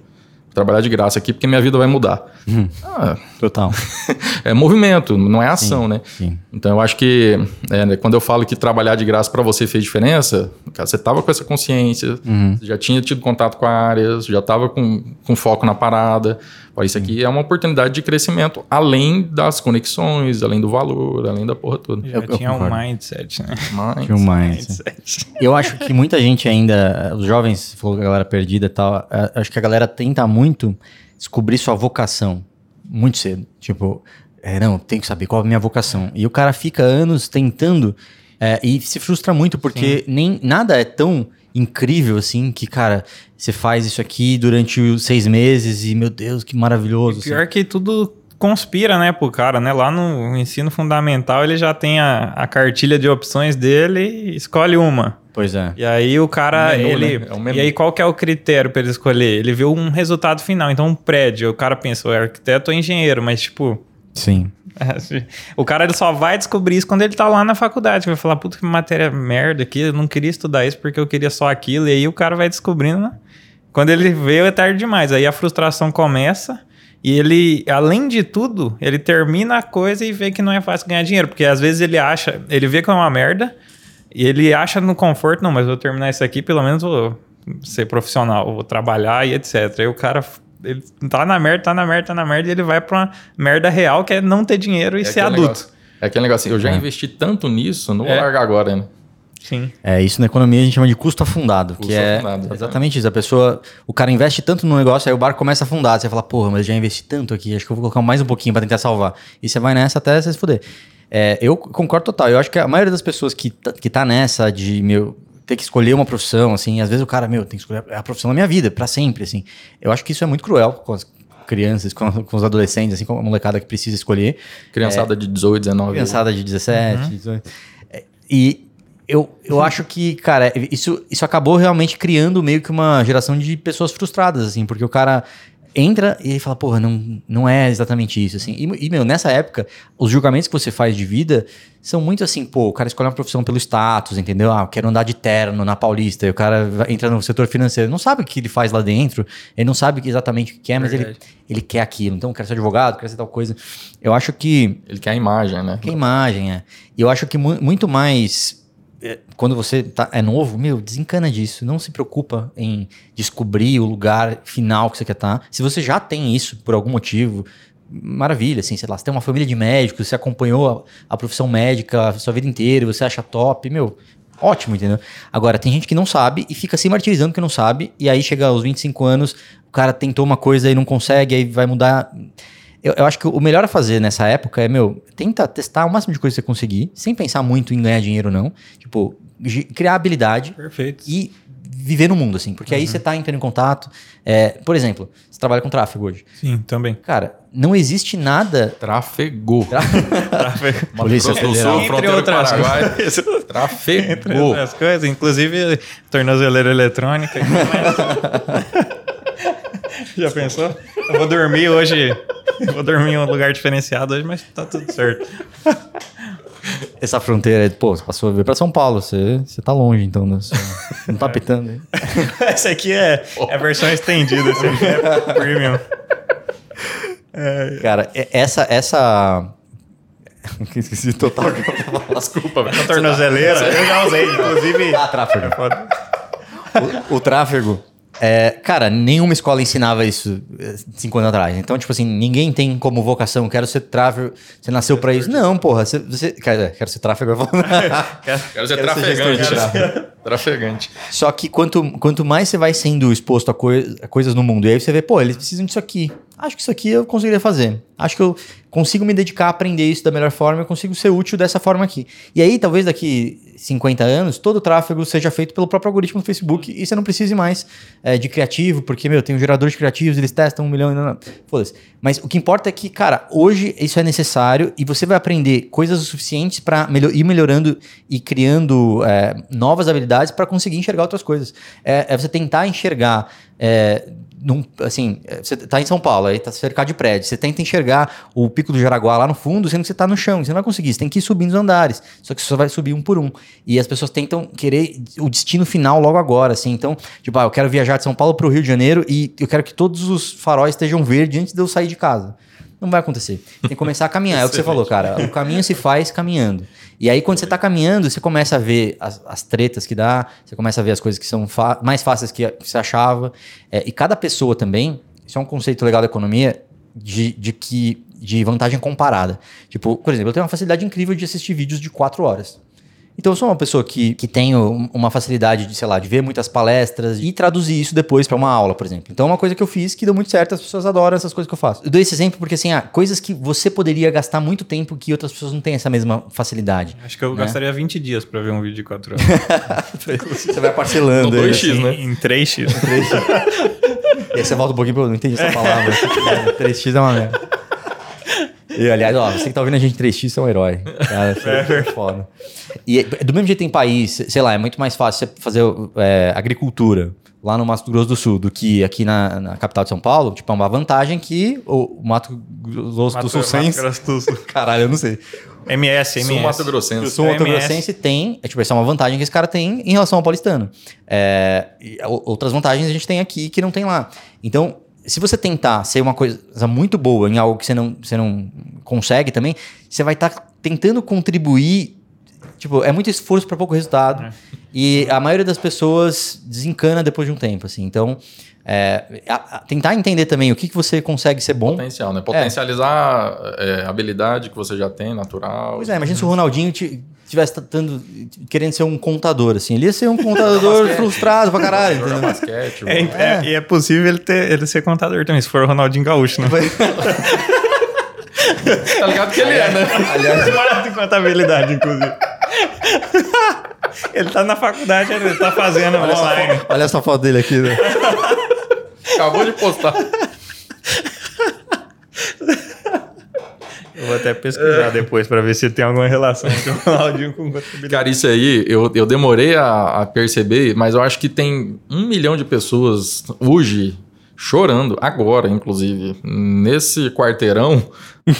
trabalhar de graça aqui porque minha vida vai mudar. Hum, ah, total. é movimento, não é ação, sim, né? Sim. Então eu acho que é, né, quando eu falo que trabalhar de graça para você fez diferença, cara, você estava com essa consciência, uhum. já tinha tido contato com áreas, já estava com, com foco na parada. Pô, isso aqui é uma oportunidade de crescimento, além das conexões, além do valor, além da porra toda. Já eu, tinha um mindset, né? Mindset. Tinha um mindset. eu acho que muita gente ainda, os jovens, falou que a galera perdida e tal, acho que a galera tenta muito muito descobrir sua vocação muito cedo. Tipo, é, não, tem que saber qual é a minha vocação. E o cara fica anos tentando é, e se frustra muito, porque Sim. nem nada é tão incrível assim que, cara, você faz isso aqui durante os seis meses e, meu Deus, que maravilhoso. E pior assim. que tudo conspira, né, pro cara, né? Lá no ensino fundamental ele já tem a, a cartilha de opções dele e escolhe uma. Pois é. E aí o cara, menu, ele. Né? É um e aí qual que é o critério para ele escolher? Ele vê um resultado final. Então, um prédio, o cara pensa, é arquiteto ou engenheiro, mas tipo. Sim. O cara ele só vai descobrir isso quando ele tá lá na faculdade. Vai falar, puta que matéria merda aqui, eu não queria estudar isso porque eu queria só aquilo. E aí o cara vai descobrindo, né? Quando ele vê, é tarde demais. Aí a frustração começa. E ele, além de tudo, ele termina a coisa e vê que não é fácil ganhar dinheiro. Porque às vezes ele acha, ele vê que é uma merda, e ele acha no conforto, não, mas vou terminar isso aqui, pelo menos vou ser profissional, vou trabalhar e etc. Aí o cara ele tá na merda, tá na merda, tá na merda, e ele vai pra uma merda real que é não ter dinheiro e é ser adulto. Negócio, é aquele negócio assim, eu já é. investi tanto nisso, não vou é. largar agora, né? Sim. É, isso na economia a gente chama de custo afundado, custo que é afundado, exatamente isso. A pessoa, o cara investe tanto no negócio, aí o barco começa a afundar. Você fala, porra, mas eu já investi tanto aqui, acho que eu vou colocar mais um pouquinho para tentar salvar. E você vai nessa até você se fuder. É, eu concordo total. Eu acho que a maioria das pessoas que, tá, que tá nessa de, meu, ter que escolher uma profissão, assim, às vezes o cara, meu, tem que escolher a profissão da minha vida, para sempre, assim. Eu acho que isso é muito cruel com as crianças, com, com, os adolescentes, assim, com a molecada que precisa escolher. Criançada é, de 18, 19. Criançada de 17, uhum. 18. É, e eu, eu acho que, cara, isso, isso acabou realmente criando meio que uma geração de pessoas frustradas, assim, porque o cara entra e fala, porra, não, não é exatamente isso, assim. E, e, meu, nessa época, os julgamentos que você faz de vida são muito assim, pô, o cara escolhe uma profissão pelo status, entendeu? Ah, eu quero andar de terno na Paulista, e o cara entra no setor financeiro, não sabe o que ele faz lá dentro, ele não sabe exatamente o que quer, mas ele, ele quer aquilo. Então, quer ser advogado, quer ser tal coisa. Eu acho que... Ele quer a imagem, né? Quer a imagem, é. E eu acho que mu muito mais é, quando você tá, é novo, meu, desencana disso. Não se preocupa em descobrir o lugar final que você quer estar. Tá. Se você já tem isso por algum motivo, maravilha, assim, sei lá, você tem uma família de médicos, você acompanhou a, a profissão médica a sua vida inteira, você acha top, meu, ótimo, entendeu? Agora, tem gente que não sabe e fica se martirizando que não sabe, e aí chega aos 25 anos, o cara tentou uma coisa e não consegue, aí vai mudar. Eu, eu, acho que o melhor a fazer nessa época é, meu, tenta testar o máximo de coisa que você conseguir, sem pensar muito em ganhar dinheiro, não. Tipo, criar habilidade. Perfeito. E viver no mundo, assim. Porque uhum. aí você tá entrando em contato. É, por exemplo, você trabalha com tráfego hoje. Sim, também. Cara, não existe nada. Trafegou. Trafego. Polícia Federal. Entre outras coisas. Trafegou. Entre outras coisas, inclusive tornozeleira eletrônica. Já pensou? Eu vou dormir hoje. Vou dormir em um lugar diferenciado hoje, mas tá tudo certo. Essa fronteira, pô, você passou a ver pra São Paulo, você, você tá longe, então, né? não tá pitando. Hein? Essa aqui é, é a versão estendida, essa aqui é premium. É. Cara, essa, essa Esqueci total. Desculpa, velho. A tornozeleira, eu já usei, inclusive. Ah, tráfego. o, o tráfego é, cara, nenhuma escola ensinava isso eh, cinco anos atrás. Então, tipo assim, ninguém tem como vocação, quero ser tráfego. Você nasceu pra isso? Não, porra. Você, você quero, quero ser tráfego. quero, quero ser quero trafegante. Ser trafegante. Só que quanto, quanto mais você vai sendo exposto a, coi a coisas no mundo, e aí você vê, pô, eles precisam disso aqui. Acho que isso aqui eu conseguiria fazer. Acho que eu consigo me dedicar a aprender isso da melhor forma, eu consigo ser útil dessa forma aqui. E aí, talvez daqui 50 anos, todo o tráfego seja feito pelo próprio algoritmo do Facebook e você não precise mais é, de criativo, porque, meu, tem um gerador de criativos, eles testam um milhão e... Foda-se. Mas o que importa é que, cara, hoje isso é necessário e você vai aprender coisas o suficientes para ir melhorando e criando é, novas habilidades para conseguir enxergar outras coisas. É, é você tentar enxergar é, num, assim, você tá em São Paulo, aí tá cercado de prédio. Você tenta enxergar o pico do Jaraguá lá no fundo, sendo que você tá no chão. Você não vai conseguir, você tem que ir subindo os andares. Só que você só vai subir um por um. E as pessoas tentam querer o destino final logo agora, assim. Então, tipo, ah, eu quero viajar de São Paulo pro Rio de Janeiro e eu quero que todos os faróis estejam verdes antes de eu sair de casa. Não vai acontecer. Tem que começar a caminhar. é o que você falou, cara. O caminho se faz caminhando. E aí, quando você está caminhando, você começa a ver as, as, tretas que dá, você começa a ver as coisas que são mais fáceis que, que você achava. É, e cada pessoa também, isso é um conceito legal da economia, de, de que de vantagem comparada. Tipo, por exemplo, eu tenho uma facilidade incrível de assistir vídeos de quatro horas. Então eu sou uma pessoa que, que tenho uma facilidade de, sei lá, de ver muitas palestras e traduzir isso depois para uma aula, por exemplo. Então é uma coisa que eu fiz que deu muito certo, as pessoas adoram essas coisas que eu faço. Eu dou esse exemplo porque, assim, ah, coisas que você poderia gastar muito tempo que outras pessoas não têm essa mesma facilidade. Acho que eu né? gastaria 20 dias para ver um vídeo de 4 horas. você vai parcelando. No aí, 2x, assim. né? em 3x. E aí você volta um pouquinho, eu não entendi essa palavra. 3x é uma merda. E, aliás, ó, você que tá ouvindo a gente 3x, você é um herói. Cara, você é foda. E é- do mesmo jeito tem país, sei lá, é muito mais fácil você fazer é, agricultura lá no Mato Grosso do Sul do que aqui na, na capital de São Paulo. Tipo, é uma vantagem que o Mato Grosso do Sul Sense... Caralho, eu não sei. MS, Sul Mato MS. Grossense. Sul Mato MS. Grossense tem, é, tipo, essa é uma vantagem que esse cara tem em relação ao paulistano. É, e outras vantagens a gente tem aqui que não tem lá. Então, se você tentar ser uma coisa muito boa em algo que você não, você não consegue também, você vai estar tentando contribuir. Tipo, é muito esforço para pouco resultado. E a maioria das pessoas desencana depois de um tempo, assim. Então, é, a- a- tentar entender também o que, que você consegue ser bom. Potencial, né? Potencializar é, a habilidade que você já tem, natural. Pois é, imagina se o Ronaldinho ti- tivesse tentando, querendo ser um contador, assim. Ele ia ser um contador frustrado pra caralho, entendeu? basquete. É, é- e é possível ele, ter, ele ser contador também, se for o Ronaldinho Gaúcho, né? Tá ligado que ele é, né? Formado em contabilidade, inclusive. ele tá na faculdade, ele tá fazendo online. Olha essa foto dele aqui, né? Acabou de postar. Vou até pesquisar depois pra ver se tem alguma relação com o Ronaldinho com contabilidade. Cara, isso aí eu, eu demorei a, a perceber, mas eu acho que tem um milhão de pessoas hoje chorando, agora, inclusive, nesse quarteirão,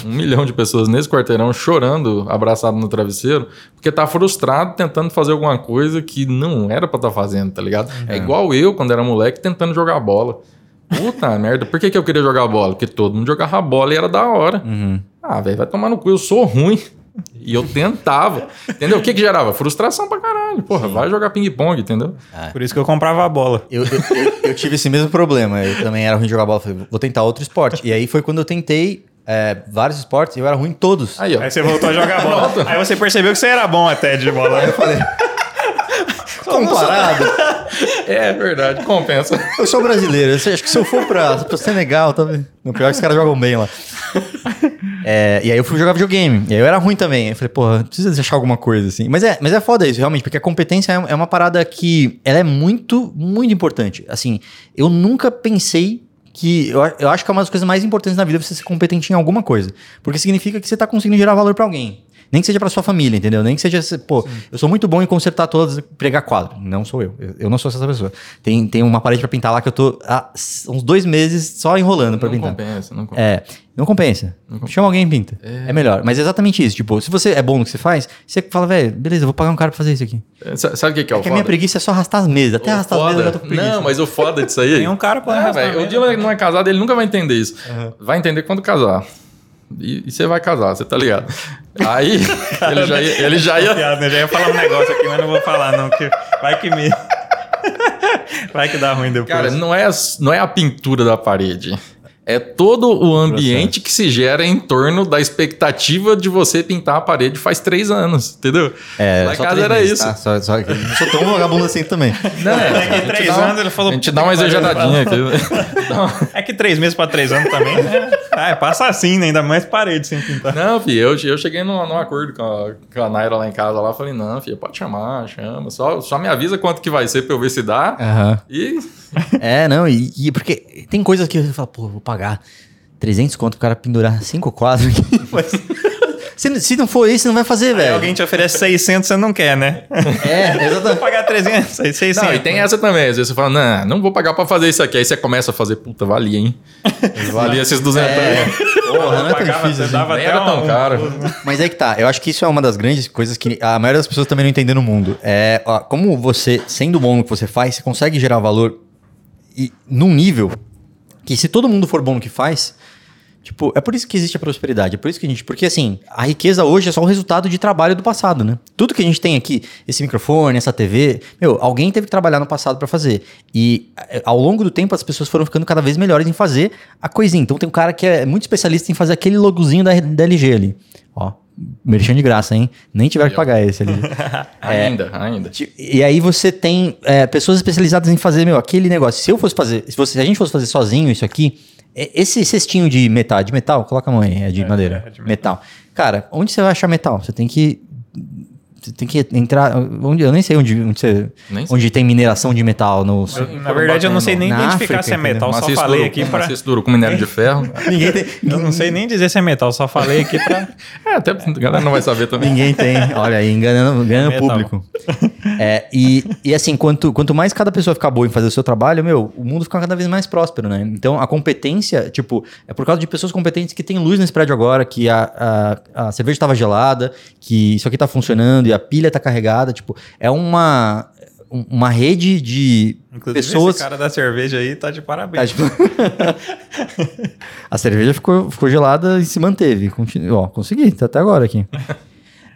um milhão de pessoas nesse quarteirão chorando, abraçado no travesseiro, porque tá frustrado tentando fazer alguma coisa que não era pra estar fazendo, tá ligado? É igual eu, quando era moleque, tentando jogar bola. Puta merda, por que, que eu queria jogar bola? Porque todo mundo jogava bola e era da hora. Ah, velho, vai tomar no cu, eu sou ruim. E eu tentava. Entendeu? O que que gerava? Frustração pra caralho. Porra, vai jogar ping-pong, entendeu? Por isso que eu comprava a bola. Eu, eu, eu- eu tive esse mesmo problema. Eu também era ruim de jogar bola. Falei, vou tentar outro esporte. E aí foi quando eu tentei é, vários esportes e eu era ruim em todos. Aí, ó. Aí você voltou a jogar bola. Aí você percebeu que você era bom até de bola. né? Comparado, É verdade, compensa. eu sou brasileiro. Eu acho que se eu for pra, pra Senegal, tá vendo? No pior é que os caras jogam bem lá. É, e aí eu fui jogar videogame. E aí eu era ruim também. Eu falei, porra, precisa achar alguma coisa assim. Mas é, mas é foda isso, realmente, porque a competência é, é uma parada que ela é muito, muito importante. Assim, eu nunca pensei que. Eu, eu acho que é uma das coisas mais importantes na vida você ser competente em alguma coisa. Porque significa que você tá conseguindo gerar valor pra alguém. Nem que seja pra sua família, entendeu? Nem que seja, pô, eu sou muito bom em consertar todas, pregar quadro. Não sou eu. Eu, eu não sou essa pessoa. Tem, tem uma parede pra pintar lá que eu tô há uns dois meses só enrolando pra Não pintar. compensa, não compensa. É, não compensa. Chama alguém e pinta. É. melhor. Mas é exatamente isso. Tipo, se você é bom no que você faz, você fala, velho, beleza, eu vou pagar um cara pra fazer isso aqui. É, sa- Sabe o que, que é o Porque a foda? minha preguiça é só arrastar as mesas. Até O arrastar as mesas eu já tô com preguiça. Não, mas o foda disso aí. Tem um cara pra Ah, arrastar velho, o. Dylan não é casado, ele nunca vai entender isso. Vai entender quando casar. E, e você vai casar, você tá ligado? Aí ele já ia. Ele já ia né? Já ia falar um negócio aqui, mas não vou falar, não. Que vai que me. Vai que dá ruim depois. Cara, não é, não é a pintura da parede. É todo o ambiente que se gera em torno da expectativa de você pintar a parede faz três anos, entendeu? É, só casa era meses, isso. tá? Só, só que eu não sou tão vagabundo assim também. Não, é, Daqui a gente três dá uma- anos ele falou. A gente "Puta dá uma que pariu", exageradinha aqui. É que três meses pra três anos também, né? Ah, é, passa assim, né? Ainda mais parede sem pintar. Não, filho, eu, eu cheguei num, num acordo com a, com a Naira lá em casa lá. Falei, não, filho, pode chamar, chama. Só, só me avisa quanto que vai ser pra eu ver se dá. E É, não, e, e porque tem coisas que eu falo, pô, vou pagar 300 conto pro cara pendurar cinco quadros aqui. Mas, se, se não for isso, você não vai fazer, velho. alguém te oferece 600, você não quer, né? É, Vou exatamente. pagar 300, aí 600. Não, e tem essa também. Às vezes você fala, não, não vou pagar pra fazer isso aqui. Aí você começa a fazer, puta, valia, hein? Valia esses 200 É. Porra, não é tão difícil assim. dava Nem até era tão um- caro. Mas é que tá, eu acho que isso é uma das grandes coisas que a maioria das pessoas também não entende no mundo. É, ó, como você, sendo bom no que você faz, você consegue gerar valor e num nível que se todo mundo for bom no que faz, tipo, é por isso que existe a prosperidade, é por isso que a gente, porque assim, a riqueza hoje é só o resultado de trabalho do passado, né? Tudo que a gente tem aqui, esse microfone, essa TV, meu, alguém teve que trabalhar no passado pra fazer. E eh, ao longo do tempo as pessoas foram ficando cada vez melhores em fazer a coisinha. Então tem um cara que é muito especialista em fazer aquele logozinho da LG ali. Ó, merchan de graça, hein? Nem tiver que pagar esse ali. ainda, ainda. E aí você tem é, pessoas especializadas em fazer, meu, aquele negócio. Se eu fosse fazer, se, você, se a gente fosse fazer sozinho isso aqui, é, esse cestinho de metal, de metal, coloca a mão aí, é de madeira. É de metal. metal. Cara, onde você vai achar metal? Você tem que tem que entrar. Onde, eu nem sei onde, onde, você, onde tem mineração de metal. No, eu, na verdade, eu não sei nem na identificar África, se é metal. Só falei duro, aqui para. duro com minério de ferro. Ninguém tem, eu não sei nem dizer se é metal, só falei aqui para. é, até a galera não vai saber também. Ninguém tem. Olha aí, enganando, enganando o público. É, e, e assim, quanto, quanto mais cada pessoa ficar boa em fazer o seu trabalho, meu, o mundo fica cada vez mais próspero, né? Então a competência, tipo, é por causa de pessoas competentes que tem luz nesse prédio agora, que a, a, a cerveja estava gelada, que isso aqui está funcionando e a pilha está carregada tipo, é uma uma rede de Inclusive, pessoas. Esse cara da cerveja aí tá de parabéns. Tá de... a cerveja ficou, ficou gelada e se manteve. Continu... Ó, consegui, tá até agora aqui.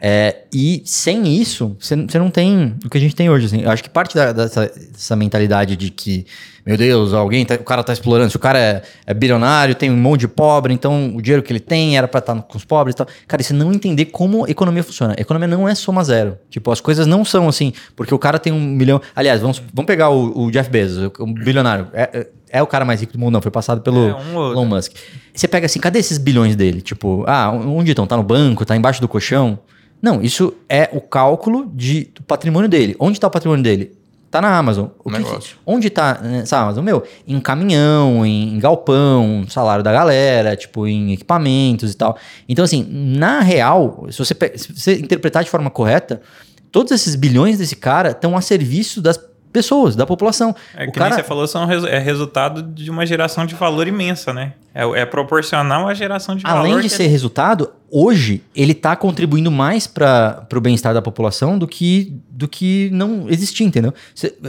É, e sem isso, você não tem o que a gente tem hoje. Assim. Eu acho que parte da, dessa, dessa, mentalidade de que, meu Deus, alguém tá, o cara tá explorando. Se o cara é, é, bilionário, tem um monte de pobre, então o dinheiro que ele tem era para estar tá com os pobres e tal. Cara, você não entender como economia funciona. A economia não é soma zero. Tipo, as coisas não são assim, porque o cara tem um milhão. Aliás, vamos, vamos pegar o, o Jeff Bezos, o, o bilionário. É, é, é o cara mais rico do mundo, não. Foi passado pelo é, um Elon Musk. Você pega assim, cadê esses bilhões dele? Tipo, ah, onde estão? Tá no banco? Tá embaixo do colchão? Não, isso é o cálculo de, do patrimônio dele. Onde está o patrimônio dele? Tá na Amazon. O que, onde está essa Amazon? Meu, em caminhão, em, em galpão, salário da galera, tipo, em equipamentos e tal. Então, assim, na real, se você, se você interpretar de forma correta, todos esses bilhões desse cara estão a serviço das pessoas, da população. É o que cara... você falou, são, é resultado de uma geração de valor imensa, né? É, é proporcional à geração de Além valor. Além de ser resultado, hoje ele está contribuindo mais para o bem-estar da população do que, do que não existir, entendeu?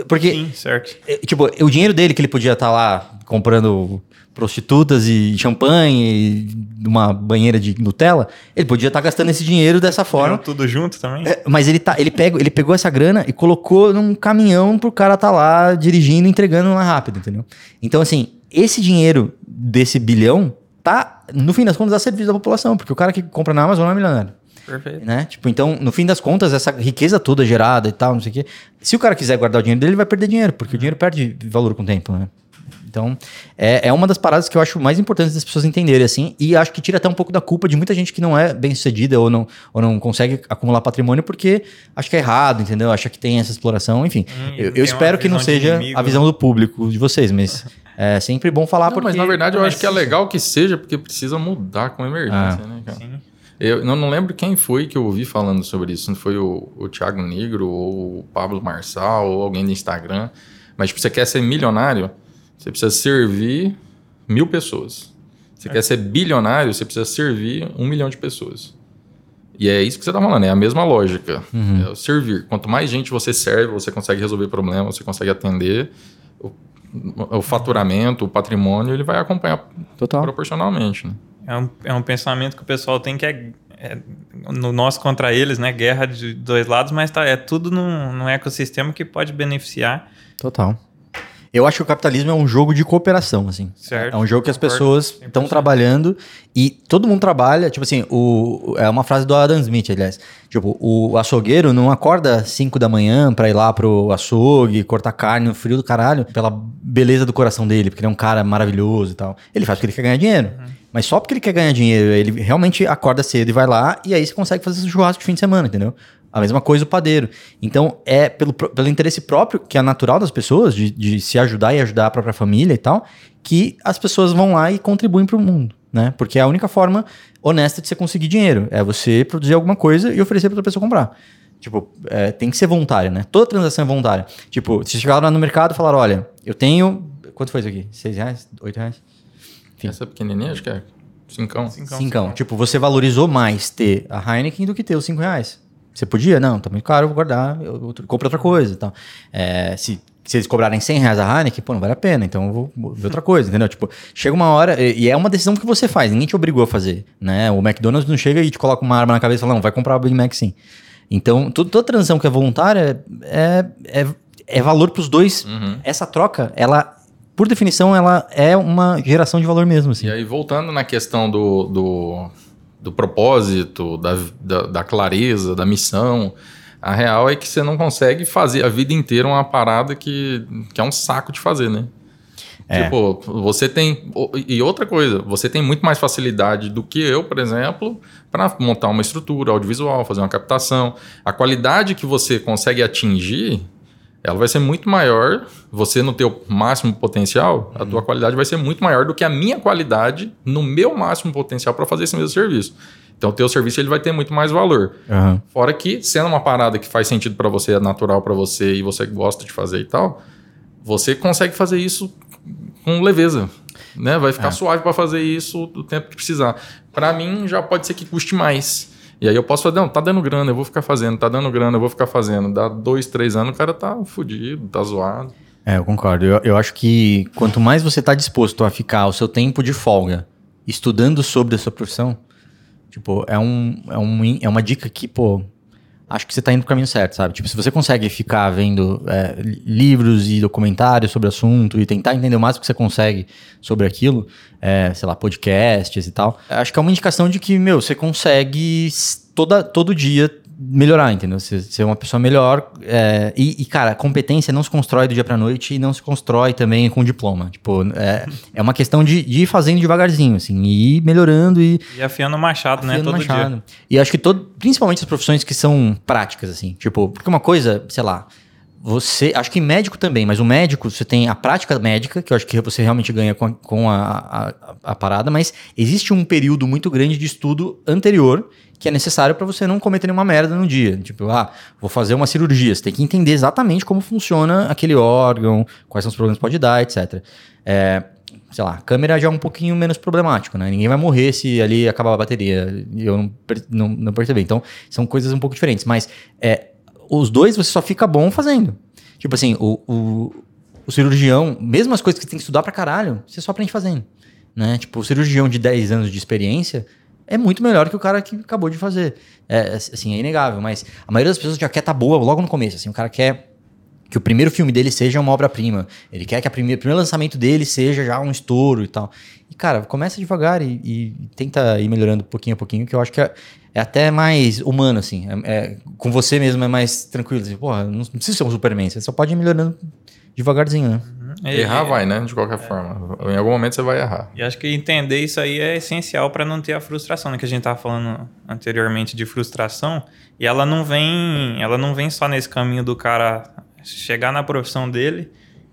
Porque, Sim, certo. É, tipo, o dinheiro dele que ele podia estar tá lá comprando prostitutas e champanhe e uma banheira de Nutella, ele podia estar tá gastando esse dinheiro dessa forma. tudo junto também. É, mas ele, tá, ele, pega, ele pegou essa grana e colocou num caminhão pro cara estar tá lá dirigindo, entregando mais rápido, entendeu? Então, assim, esse dinheiro desse bilhão tá, no fim das contas, a serviço da população, porque o cara que compra na Amazon não é milionário. Perfeito. Né? Tipo, então, no fim das contas, essa riqueza toda gerada e tal, não sei o quê. Se o cara quiser guardar o dinheiro dele, ele vai perder dinheiro, porque o dinheiro perde valor com o tempo, né? Então, é, é uma das paradas que eu acho mais importantes das pessoas entenderem, assim, e acho que tira até um pouco da culpa de muita gente que não é bem sucedida ou não, ou não consegue acumular patrimônio porque acha que é errado, entendeu? Acha que tem essa exploração, enfim. Hum, eu, eu espero que não seja inimigo, a visão né? do público, de vocês, mas é sempre bom falar não, porque... Mas na verdade eu acho que é legal que seja, porque precisa mudar com emergência, ah. né, cara? Sim. Eu não, não, lembro quem foi que eu ouvi falando sobre isso. Não foi o, o Thiago Negro ou o Pablo Marçal ou alguém do Instagram. Mas, tipo, você quer ser milionário, você precisa servir mil pessoas. Você é. quer ser bilionário, você precisa servir um milhão de pessoas. E é isso que você está falando, é a mesma lógica. Uhum. É o servir. Quanto mais gente você serve, você consegue resolver problemas, você consegue atender. O, faturamento, o patrimônio, ele vai acompanhar Total. proporcionalmente. Né? É, um, é um pensamento que o pessoal tem que é, é, no nós contra eles, né? Guerra de dois lados, mas tá, é tudo num, num ecossistema que pode beneficiar. Total. Eu acho que o capitalismo é um jogo de cooperação, assim. Certo. É um jogo que as pessoas estão trabalhando e todo mundo trabalha. Tipo assim, o, é uma frase do Adam Smith, aliás. Tipo, o açougueiro não acorda 5 da manhã para ir lá pro açougue, cortar carne no frio do caralho, pela beleza do coração dele, porque ele é um cara maravilhoso e tal. Ele faz porque ele quer ganhar dinheiro. Uhum. Mas só porque ele quer ganhar dinheiro, ele realmente acorda cedo e vai lá, e aí você consegue fazer esse churrasco de fim de semana, entendeu? A mesma coisa o padeiro. Então, é pelo, pelo interesse próprio, que é natural das pessoas, de, de se ajudar e ajudar a própria família e tal, que as pessoas vão lá e contribuem para o mundo, né? Porque é a única forma honesta de você conseguir dinheiro. É você produzir alguma coisa e oferecer para outra pessoa comprar. Tipo, é, tem que ser voluntário, né? Toda transação é voluntária. Tipo, se chegar lá no mercado e falar, olha, eu tenho... Quanto foi isso aqui? Seis reais? Oito reais? Enfim. Essa pequenininha, acho que é cincão. Cincão. cincão. Tipo, você valorizou mais ter a Heineken do que ter os cinco reais. Você podia? Não, tá muito caro, vou guardar, eu, eu compro outra coisa. Então, é, se, se eles cobrarem 100 reais a Heineken, pô, não vale a pena, então eu vou, vou ver outra coisa, entendeu? Tipo, chega uma hora, e, e, é uma decisão que você faz, ninguém te obrigou a fazer, né? O McDonald's não chega e te coloca uma arma na cabeça e fala, não, vai comprar o Big Mac sim. Então, toda, toda transação que é voluntária é, é, é valor para os dois. Uhum. Essa troca, ela por definição, ela é uma geração de valor mesmo. Assim. E aí, voltando na questão do, do do propósito, da, da, da, clareza, da missão. A real é que você não consegue fazer a vida inteira uma parada que, que é um saco de fazer, né? É. Tipo, você tem. E outra coisa, você tem muito mais facilidade do que eu, por exemplo, para montar uma estrutura audiovisual, fazer uma captação. A qualidade que você consegue atingir, ela vai ser muito maior. Você no teu máximo potencial, a tua uhum. qualidade vai ser muito maior do que a minha qualidade no meu máximo potencial para fazer esse mesmo serviço. Então, o teu serviço ele vai ter muito mais valor. Uhum. Fora que, sendo uma parada que faz sentido para você, é natural para você e você gosta de fazer e tal, você consegue fazer isso com leveza. Né? Vai ficar é. suave para fazer isso o tempo que precisar. Para mim, já pode ser que custe mais. E aí eu posso fazer, não, tá dando grana, eu vou ficar fazendo, tá dando grana, eu vou ficar fazendo. Dá dois, três anos, o cara tá fudido, tá zoado. É, eu concordo. Eu, eu acho que quanto mais você tá disposto a ficar o seu tempo de folga estudando sobre a sua profissão, tipo, é, um, é, um, é uma dica que, pô, acho que você está indo pro caminho certo, sabe? Tipo, se você consegue ficar vendo é, livros e documentários sobre o assunto e tentar entender o máximo que você consegue sobre aquilo, é, sei lá, podcasts e tal, acho que é uma indicação de que, meu, você consegue toda, todo dia melhorar, entendeu? Ser, ser uma pessoa melhor. É, e, e, cara, competência não se constrói do dia pra noite e não se constrói também com diploma. Tipo, é, é uma questão de, de ir fazendo devagarzinho, assim, e ir melhorando e. E afiando o machado, né, afiando né? Todo machado. dia. E acho que todo, principalmente as profissões que são práticas, assim. Tipo, porque uma coisa, sei lá. Você, acho que médico também, mas o médico, você tem a prática médica, que eu acho que você realmente ganha com a, com a, a, a parada, mas existe um período muito grande de estudo anterior que é necessário para você não cometer nenhuma merda no dia. Tipo, ah, vou fazer uma cirurgia. Você tem que entender exatamente como funciona aquele órgão, quais são os problemas que pode dar, etc. É, sei lá, câmera já é um pouquinho menos problemático, né? Ninguém vai morrer se ali acabar a bateria eu não, não, não perceber. Então, são coisas um pouco diferentes. Mas é, os dois você só fica bom fazendo. Tipo assim, o, o, o cirurgião, mesmo as coisas que você tem que estudar pra caralho, você só aprende fazendo. Né? Tipo, o cirurgião de 10 anos de experiência, é muito melhor que o cara que acabou de fazer. É, assim, é inegável, mas a maioria das pessoas já quer tá boa logo no começo. Assim, o cara quer que o primeiro filme dele seja uma obra-prima. Ele quer que o primeiro lançamento dele seja já um estouro e tal. E, cara, começa devagar e, e tenta ir melhorando pouquinho a pouquinho, que eu acho que é, é até mais humano, assim. É, é, com você mesmo é mais tranquilo. Assim, Porra, não, não precisa ser um Superman, você só pode ir melhorando devagarzinho, né? errar vai, né? De qualquer é. forma. Em algum momento você vai errar. E acho que entender isso aí é essencial para não ter a frustração, né? Que a gente estava falando anteriormente de frustração. E ela não vem, ela não vem só nesse caminho do cara chegar na profissão dele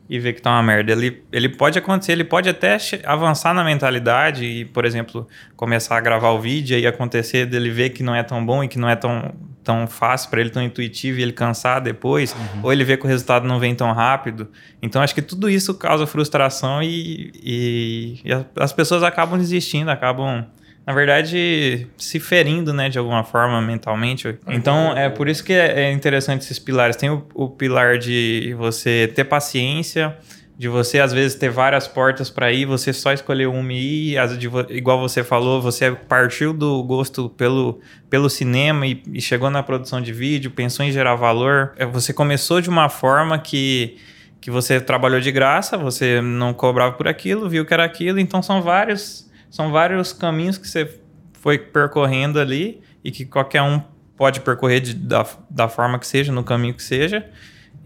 e ver que tá uma merda. Ele, ele pode acontecer, ele pode até avançar na mentalidade e, por exemplo, começar a gravar o vídeo e acontecer dele ver que não é tão bom e que não é tão, tão fácil para ele, tão intuitivo e ele cansar depois, uhum. ou ele vê que o resultado não vem tão rápido. Então, acho que tudo isso causa frustração e, e, e as pessoas acabam desistindo, acabam na verdade, se ferindo, né, de alguma forma mentalmente. Então, é por isso que é, é interessante esses pilares. Tem o, o pilar de você ter paciência, de você às vezes ter várias portas para ir, você só escolher uma e ir, de, igual você falou, você partiu do gosto pelo, pelo cinema e, e, chegou na produção de vídeo, pensou em gerar valor, é, você começou de uma forma que que você trabalhou de graça, você não cobrava por aquilo, viu que era aquilo, então são vários são vários caminhos que você foi percorrendo ali e que qualquer um pode percorrer de, da, da forma que seja, no caminho que seja.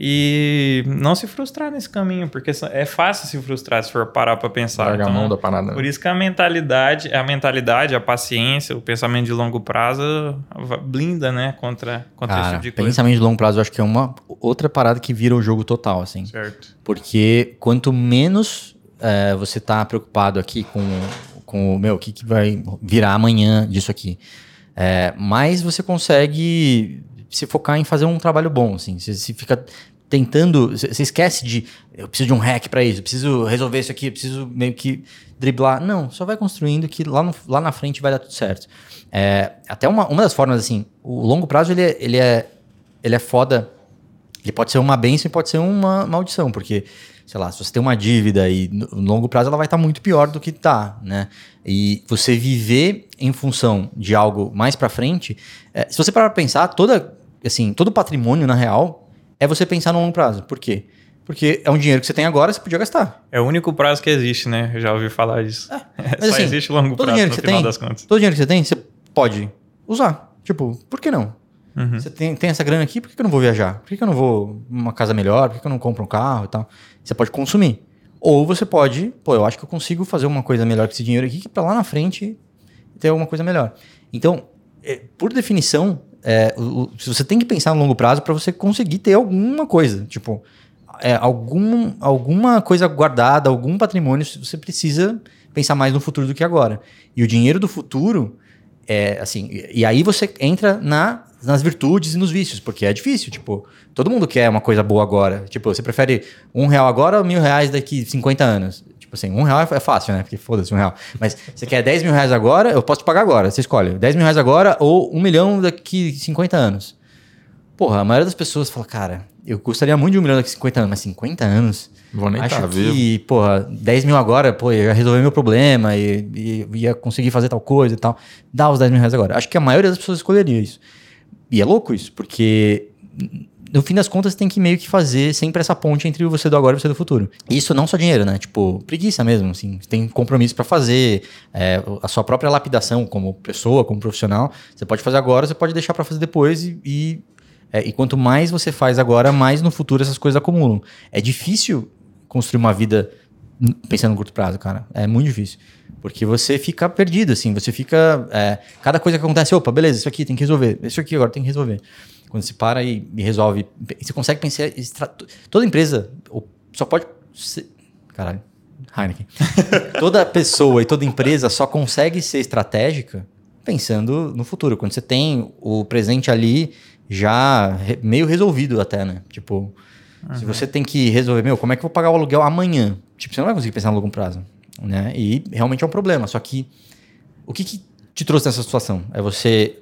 E não se frustrar nesse caminho, porque é fácil se frustrar se for parar para pensar. Larga então, a mão da parada. Por isso que a mentalidade, a mentalidade, a paciência, o pensamento de longo prazo blinda, né, contra, contra Cara, esse tipo de coisa. Pensamento de longo prazo, eu acho que é uma outra parada que vira o jogo total, assim. Certo. Porque quanto menos é, você tá preocupado aqui com com o meu, o que, que vai virar amanhã disso aqui. É, mas você consegue se focar em fazer um trabalho bom, assim. Você, você fica tentando, você esquece de eu preciso de um hack para isso, eu preciso resolver isso aqui, eu preciso meio que driblar. Não, só vai construindo que lá, no, lá na frente vai dar tudo certo. É, até uma, uma das formas, assim, o longo prazo ele é, ele é, ele é foda. Ele pode ser uma benção e pode ser uma maldição, porque sei lá, se você tem uma dívida e no longo prazo ela vai estar tá muito pior do que está, né? E você viver em função de algo mais para frente, é, se você parar para pensar, toda, assim, todo patrimônio na real é você pensar no longo prazo. Por quê? Porque é um dinheiro que você tem agora, você podia gastar. É o único prazo que existe, né? Eu já ouvi falar disso. É, mas, Só assim, existe longo prazo no final tem, das contas. Todo dinheiro que você tem, você pode usar. Tipo, por que não? Uhum. Você tem, tem essa grana aqui, por que, eu não vou viajar? Por que, eu não vou uma casa melhor? Por que, eu não compro um carro e tal? Você pode consumir. Ou você pode, pô, eu acho que eu consigo fazer uma coisa melhor com esse dinheiro aqui, que pra lá na frente ter alguma coisa melhor. Então, é, por definição, é, o, o, você tem que pensar no longo prazo para você conseguir ter alguma coisa. Tipo, é, algum, alguma coisa guardada, algum patrimônio, você precisa pensar mais no futuro do que agora. E o dinheiro do futuro é assim. E aí você entra na, nas virtudes e nos vícios, porque é difícil. Tipo, todo mundo quer uma coisa boa agora. Tipo, você prefere um real agora ou mil reais daqui 50 anos? Tipo assim, um real é fácil, né? Porque foda-se, um real. Mas você quer 10 mil reais agora, eu posso te pagar agora. Você escolhe. 10 mil reais agora ou um milhão daqui 50 anos. Porra, a maioria das pessoas fala, cara, eu gostaria muito de um milhão daqui 50 anos, mas 50 anos. Vou nem Acho tá que, vivo. porra, 10 mil agora, pô, eu ia resolver meu problema e, e ia conseguir fazer tal coisa e tal. Dá os 10 mil reais agora. Acho que a maioria das pessoas escolheria isso. E é louco isso, porque no fim das contas tem que meio que fazer sempre essa ponte entre você do agora e você do futuro. Isso não só dinheiro, né? Tipo, preguiça mesmo, assim. Você tem compromisso para fazer, é, a sua própria lapidação como pessoa, como profissional. Você pode fazer agora, você pode deixar para fazer depois e, e é, e quanto mais você faz agora, mais no futuro essas coisas acumulam. É difícil construir uma vida pensando no curto prazo, cara. É muito difícil. Porque você fica perdido, assim. Você fica. É, cada coisa que acontece, opa, beleza, isso aqui tem que resolver. Isso aqui agora tem que resolver. Quando você para e, e resolve. Você consegue pensar. Toda empresa só pode. Ser, caralho. Heineken. toda pessoa e toda empresa só consegue ser estratégica pensando no futuro. Quando você tem o presente ali já meio resolvido até, né? Tipo, uhum. se você tem que resolver, meu, como é que eu vou pagar o aluguel amanhã? Tipo, você não vai conseguir pensar no longo prazo, né? E realmente é um problema. Só que o que, que te trouxe nessa situação? É você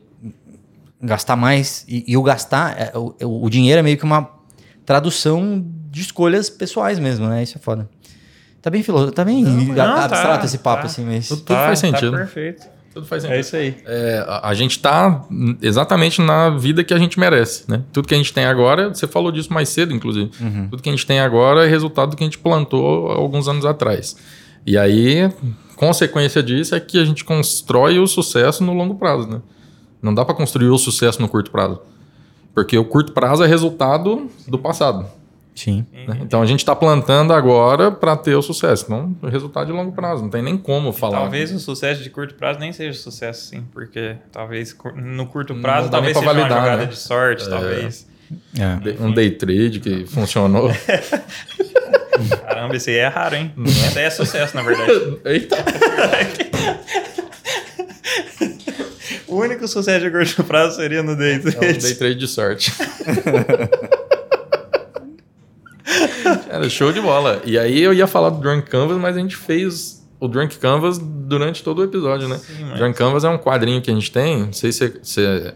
gastar mais e, e o gastar, é, o, o, dinheiro é meio que uma tradução de escolhas pessoais mesmo, né? Isso é foda. Tá bem filosófico, tá bem não, não, abstrato tá, esse papo tá. assim, mas tudo, tudo faz tá sentido. Tá perfeito. Tudo faz sentido. É isso aí. É, a, a, gente tá exatamente na vida que a gente merece, né? Tudo que a gente tem agora, você falou disso mais cedo, inclusive. Uhum. Tudo que a gente tem agora é resultado do que a gente plantou alguns anos atrás. E aí, consequência disso é que a gente constrói o sucesso no longo prazo, né? Não dá para construir o sucesso no curto prazo. Porque o curto prazo é resultado do passado. Sim. Né? Então a gente está plantando agora para ter o sucesso, não o resultado de longo prazo. Não tem nem como falar. Talvez o sucesso de curto prazo nem seja sucesso, sim, porque talvez no curto prazo não talvez seja validar, uma jogada né? de sorte, É. talvez. É. Um day trade que funcionou. Caramba, esse aí é raro, hein? Esse aí é sucesso, na verdade. Eita! o único sucesso de curto prazo seria no day É um trade. day trade de sorte. Era show de bola. E aí eu ia falar do Drunk Canvas, mas a gente fez o Drunk Canvas durante todo o episódio, né? Sim, mas- Drunk Canvas é um quadrinho que a gente tem. Não sei se você,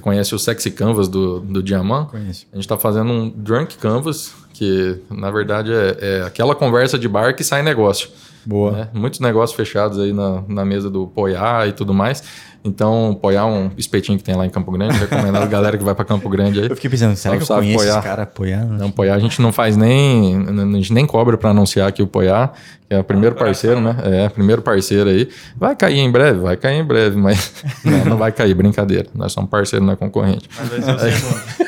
conhece o Sexy Canvas do, do Diamant. Conheço. A gente está fazendo um Drunk Canvas, que na verdade é, é aquela conversa de bar que sai negócio. Boa. né? Muitos negócios fechados aí na, na mesa do Poiá e tudo mais. Então, Poiá é um espetinho que tem lá em Campo Grande. Recomendado a galera que vai para Campo Grande aí. Eu fiquei pensando, será que eu sabe conheço apoiar. esse cara apoiar? Não, Poiá a gente não faz nem. A gente nem cobra para anunciar aqui o Poiá, que é o primeiro parceiro, né? É, primeiro parceiro aí. Vai cair em breve, vai cair em breve, mas não, não vai cair, brincadeira. Nós somos parceiro, não é concorrente. Mas vai ser o segundo.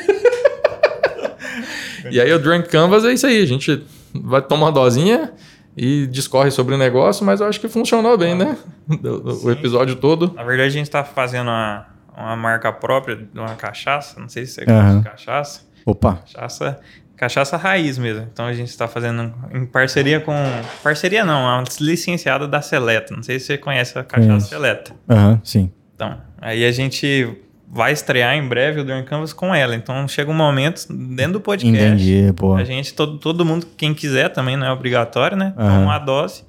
E aí o Drunk Canvas é isso aí, a gente vai tomar uma dosinha e discorre sobre o negócio, mas eu acho que funcionou bem, né? O, o episódio todo. Na verdade, a gente tá fazendo uma, uma marca própria de uma cachaça. Não sei se você Aham. conhece cachaça. Opa. Cachaça, cachaça raiz mesmo. Então a gente está fazendo em parceria com. Parceria não, uma licenciada da Seleta. Não sei se você conhece a cachaça. Seleta. Aham, sim. Então, aí a gente vai estrear em breve o Dorn Canvas com ela. Então chega um momento dentro do podcast. Entendi, boa. A gente, todo, todo mundo, quem quiser também, não é obrigatório, né? Toma Aham. uma dose.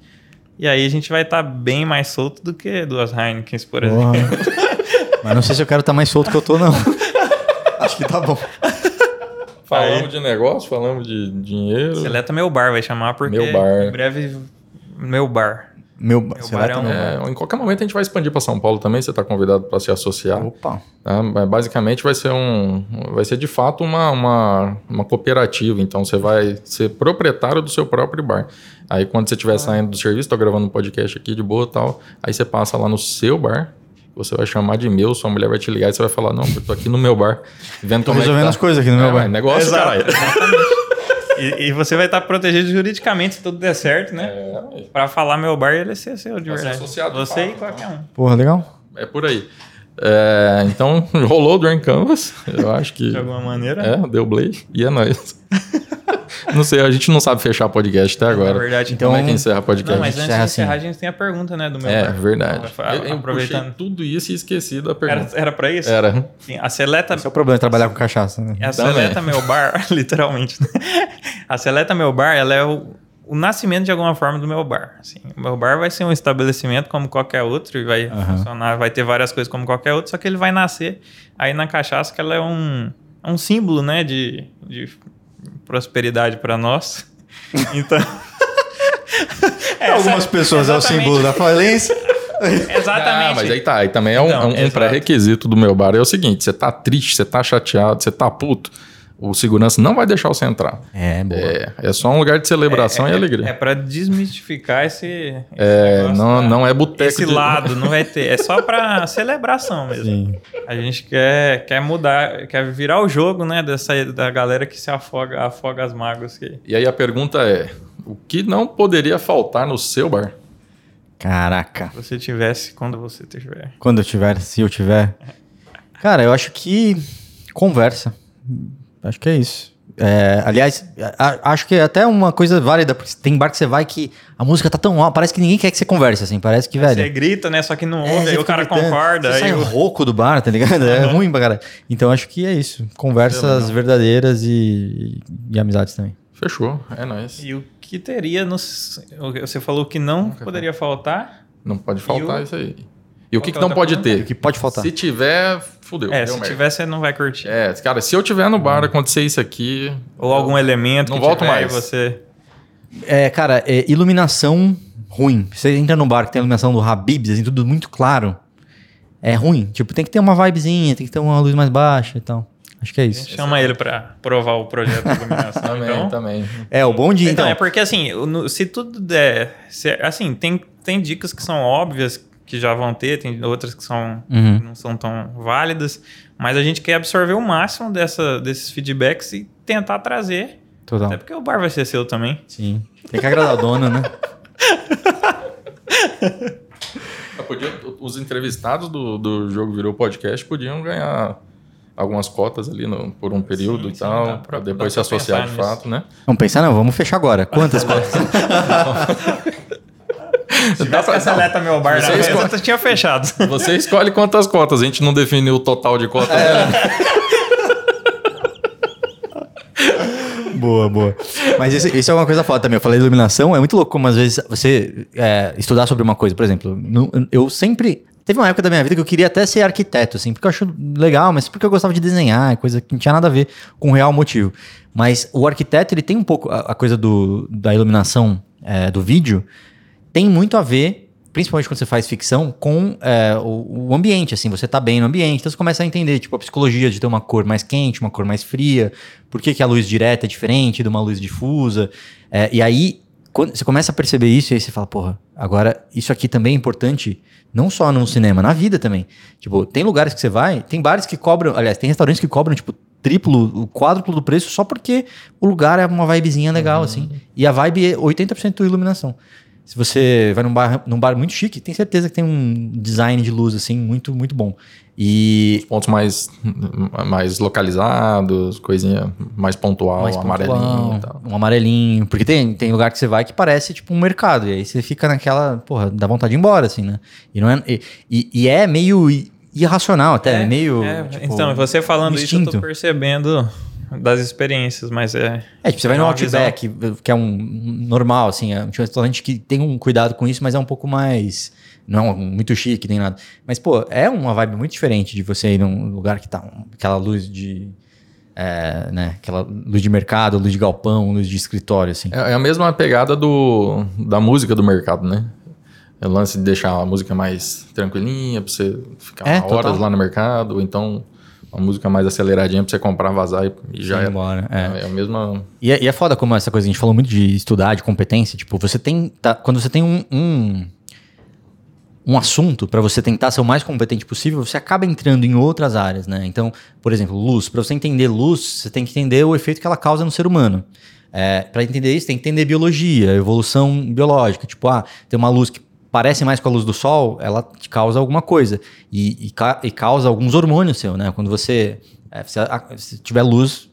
E aí a gente vai estar bem mais solto do que duas Heinekens, por Porra. exemplo. Mas não sei se eu quero estar mais solto que eu tô, não. Acho que tá bom. Falamos de negócio, falamos de dinheiro. Seleta Meu Bar vai chamar, porque Meu Bar. em breve Meu Bar. Meu, bar será é? É, em qualquer momento a gente vai expandir para São Paulo também, você está convidado para se associar. Opa. Mas Basicamente vai ser um, vai ser de fato uma, uma, uma cooperativa. Então você vai ser proprietário do seu próprio bar. Aí quando você estiver saindo do serviço, estou gravando um podcast aqui de boa e tal, aí você passa lá no seu bar você vai chamar de meu, sua mulher vai te ligar e você vai falar, não, eu tô aqui no meu bar, vendo tô como resolvendo é tá. as coisas aqui no é, meu bar. Negócio, Exato, caralho. E, e, você vai estar protegido juridicamente se tudo der certo, né? É. Pra falar meu bar, ele ser seu, de verdade. Associado você fato, e qualquer um. Porra, legal. É por aí. É, então, rolou o Drain Canvas, eu acho que... De alguma maneira. É, deu play e é nóis. não sei, a gente não sabe fechar podcast até agora. É verdade. Então, como é que encerra podcast? Não, mas antes de encerrar, assim. a gente tem a pergunta, né, do meu É, bar. verdade. Então, eu, eu aproveitando. tudo isso e esqueci da pergunta. Era, era pra isso? Era. Sim, a Seleta... Esse é o problema, trabalhar com cachaça. Né? A Seleta Meu Bar, literalmente. Né? A Seleta Meu Bar, ela é o o nascimento de alguma forma do meu bar. Assim, o meu bar vai ser um estabelecimento como qualquer outro e vai uhum. funcionar, vai ter várias coisas como qualquer outro, só que ele vai nascer aí na cachaça que ela é um, é um símbolo, né, de, de prosperidade para nós. Então, algumas pessoas é o símbolo da falência. Exatamente. Ah, mas aí tá, aí também é um, então, um pré-requisito do meu bar. É o seguinte: você tá triste, você tá chateado, você tá puto o segurança não vai deixar você entrar. É, boa. É, é só um lugar de celebração é, e é, alegria. É para desmistificar esse, esse é, não, da, não é boteco. Esse de... lado não vai ter. É só para celebração mesmo. Sim. A gente quer, quer mudar, quer virar o jogo, né? Dessa, da galera que se afoga, afoga as mágoas. Que... E aí a pergunta é: o que não poderia faltar no seu bar? Caraca. Se você tivesse, quando você tiver. Quando eu tiver, se eu tiver. Cara, eu acho que conversa Acho que é isso. É, aliás, a, acho que é até uma coisa válida, porque tem bar que você vai que a música tá tão alta, parece que ninguém quer que você converse, assim, parece que, velho... Você grita, né, só que não é, ouve, é, aí o cara gritando, concorda. Você aí sai o rouco do bar, tá ligado? Uhum. É ruim pra caralho. Então acho que é isso, conversas verdadeiras e, e, amizades também. Fechou, é nóis. E o que teria nos... Você falou que não poderia faltar? Não pode faltar o... isso aí. E o que, que não pode ter? O que pode faltar? Se tiver, fudeu. É, se merda. tiver, você não vai curtir. É, cara, se eu tiver no bar acontecer isso aqui. Ou algum elemento não que volto mais. você. É, cara, é, iluminação ruim. Você entra no bar que tem a iluminação do Habibs, assim, tudo muito claro. É ruim. Tipo, tem que ter uma vibezinha, tem que ter uma luz mais baixa e tal. Acho que é isso. Chama ele para provar o projeto de iluminação. também, então. também. É, o bom dia, então. então. É porque, assim, se tudo der... Se, assim, tem, tem dicas que são óbvias que já vão ter, tem outras que são, uhum. não são tão válidas, mas a gente quer absorver o máximo dessa, desses feedbacks e tentar trazer. Total. Até porque o bar vai ser seu também. Sim. Tem que agradar o dono, né? Podia, os entrevistados do, do Jogo Virou Podcast podiam ganhar algumas cotas ali no, por um período sim, e tal, para depois se associar de fato, né? Vamos pensar, não, vamos fechar agora. Quantas cotas? Se tivesse pra... seleta meu bar você na escolhe... mesa, tinha fechado. Você escolhe quantas cotas, a gente não definiu o total de cotas. É. boa, boa. Mas isso, isso, é uma coisa foda também. Eu falei iluminação, é muito louco como às vezes você é, estudar sobre uma coisa. Por exemplo, eu sempre. Teve uma época da minha vida que eu queria até ser arquiteto, assim, porque eu acho legal, mas porque eu gostava de desenhar, coisa que não tinha nada a ver com o real motivo. Mas o arquiteto, ele tem um pouco a, a coisa do, da iluminação é, do vídeo, tem muito a ver, principalmente quando você faz ficção, com é, o, o, ambiente, assim, você tá bem no ambiente, então você começa a entender, tipo, a psicologia de ter uma cor mais quente, uma cor mais fria, por que, que a luz direta é diferente de uma luz difusa, é, e aí quando você começa a perceber isso, e aí você fala, porra, agora isso aqui também é importante, não só no cinema, na vida também. Tipo, tem lugares que você vai, tem bares que cobram, aliás, tem restaurantes que cobram, tipo, triplo, o quádruplo do preço só porque o lugar é uma vibezinha legal, uhum. assim. E a vibe é 80% iluminação. Se você vai num bar, num bar muito chique, tem certeza que tem um design de luz assim muito muito bom. E Os pontos mais mais localizados, coisinha mais pontual, mais amarelinho, um amarelinho, porque tem tem lugar que você vai que parece tipo um mercado e aí você fica naquela, porra, dá vontade de ir embora assim, né? E não é e, e é meio irracional até, é, meio é, tipo, Então, você falando instinto. isso, eu tô percebendo das experiências, mas é. É, tipo, você vai no Outback, que é um normal, assim, é um restaurante que tem um cuidado com isso, mas é um pouco mais. Não é muito chique nem nada. Mas, pô, é uma vibe muito diferente de você ir num lugar que tá um, aquela luz de. É, né, aquela luz de mercado, luz de galpão, luz de escritório, assim. É, é a mesma pegada do, da música do mercado, né? É o lance de deixar a música mais tranquilinha, pra você ficar é, horas total. lá no mercado, ou então uma música mais aceleradinha pra você comprar, vazar e, e já é. Embora, é. é a mesma. E é, e é foda como essa coisa, a gente falou muito de estudar, de competência. Tipo, você tem. Tá, quando você tem um, um um assunto, para você tentar ser o mais competente possível, você acaba entrando em outras áreas, né? Então, por exemplo, luz. Para você entender luz, você tem que entender o efeito que ela causa no ser humano. É, para entender isso, tem que entender biologia, evolução biológica. Tipo, ah, tem uma luz que parece mais com a luz do sol, ela te causa alguma coisa. E, e, e causa alguns hormônios seu, né? Quando você, é, se, se tiver luz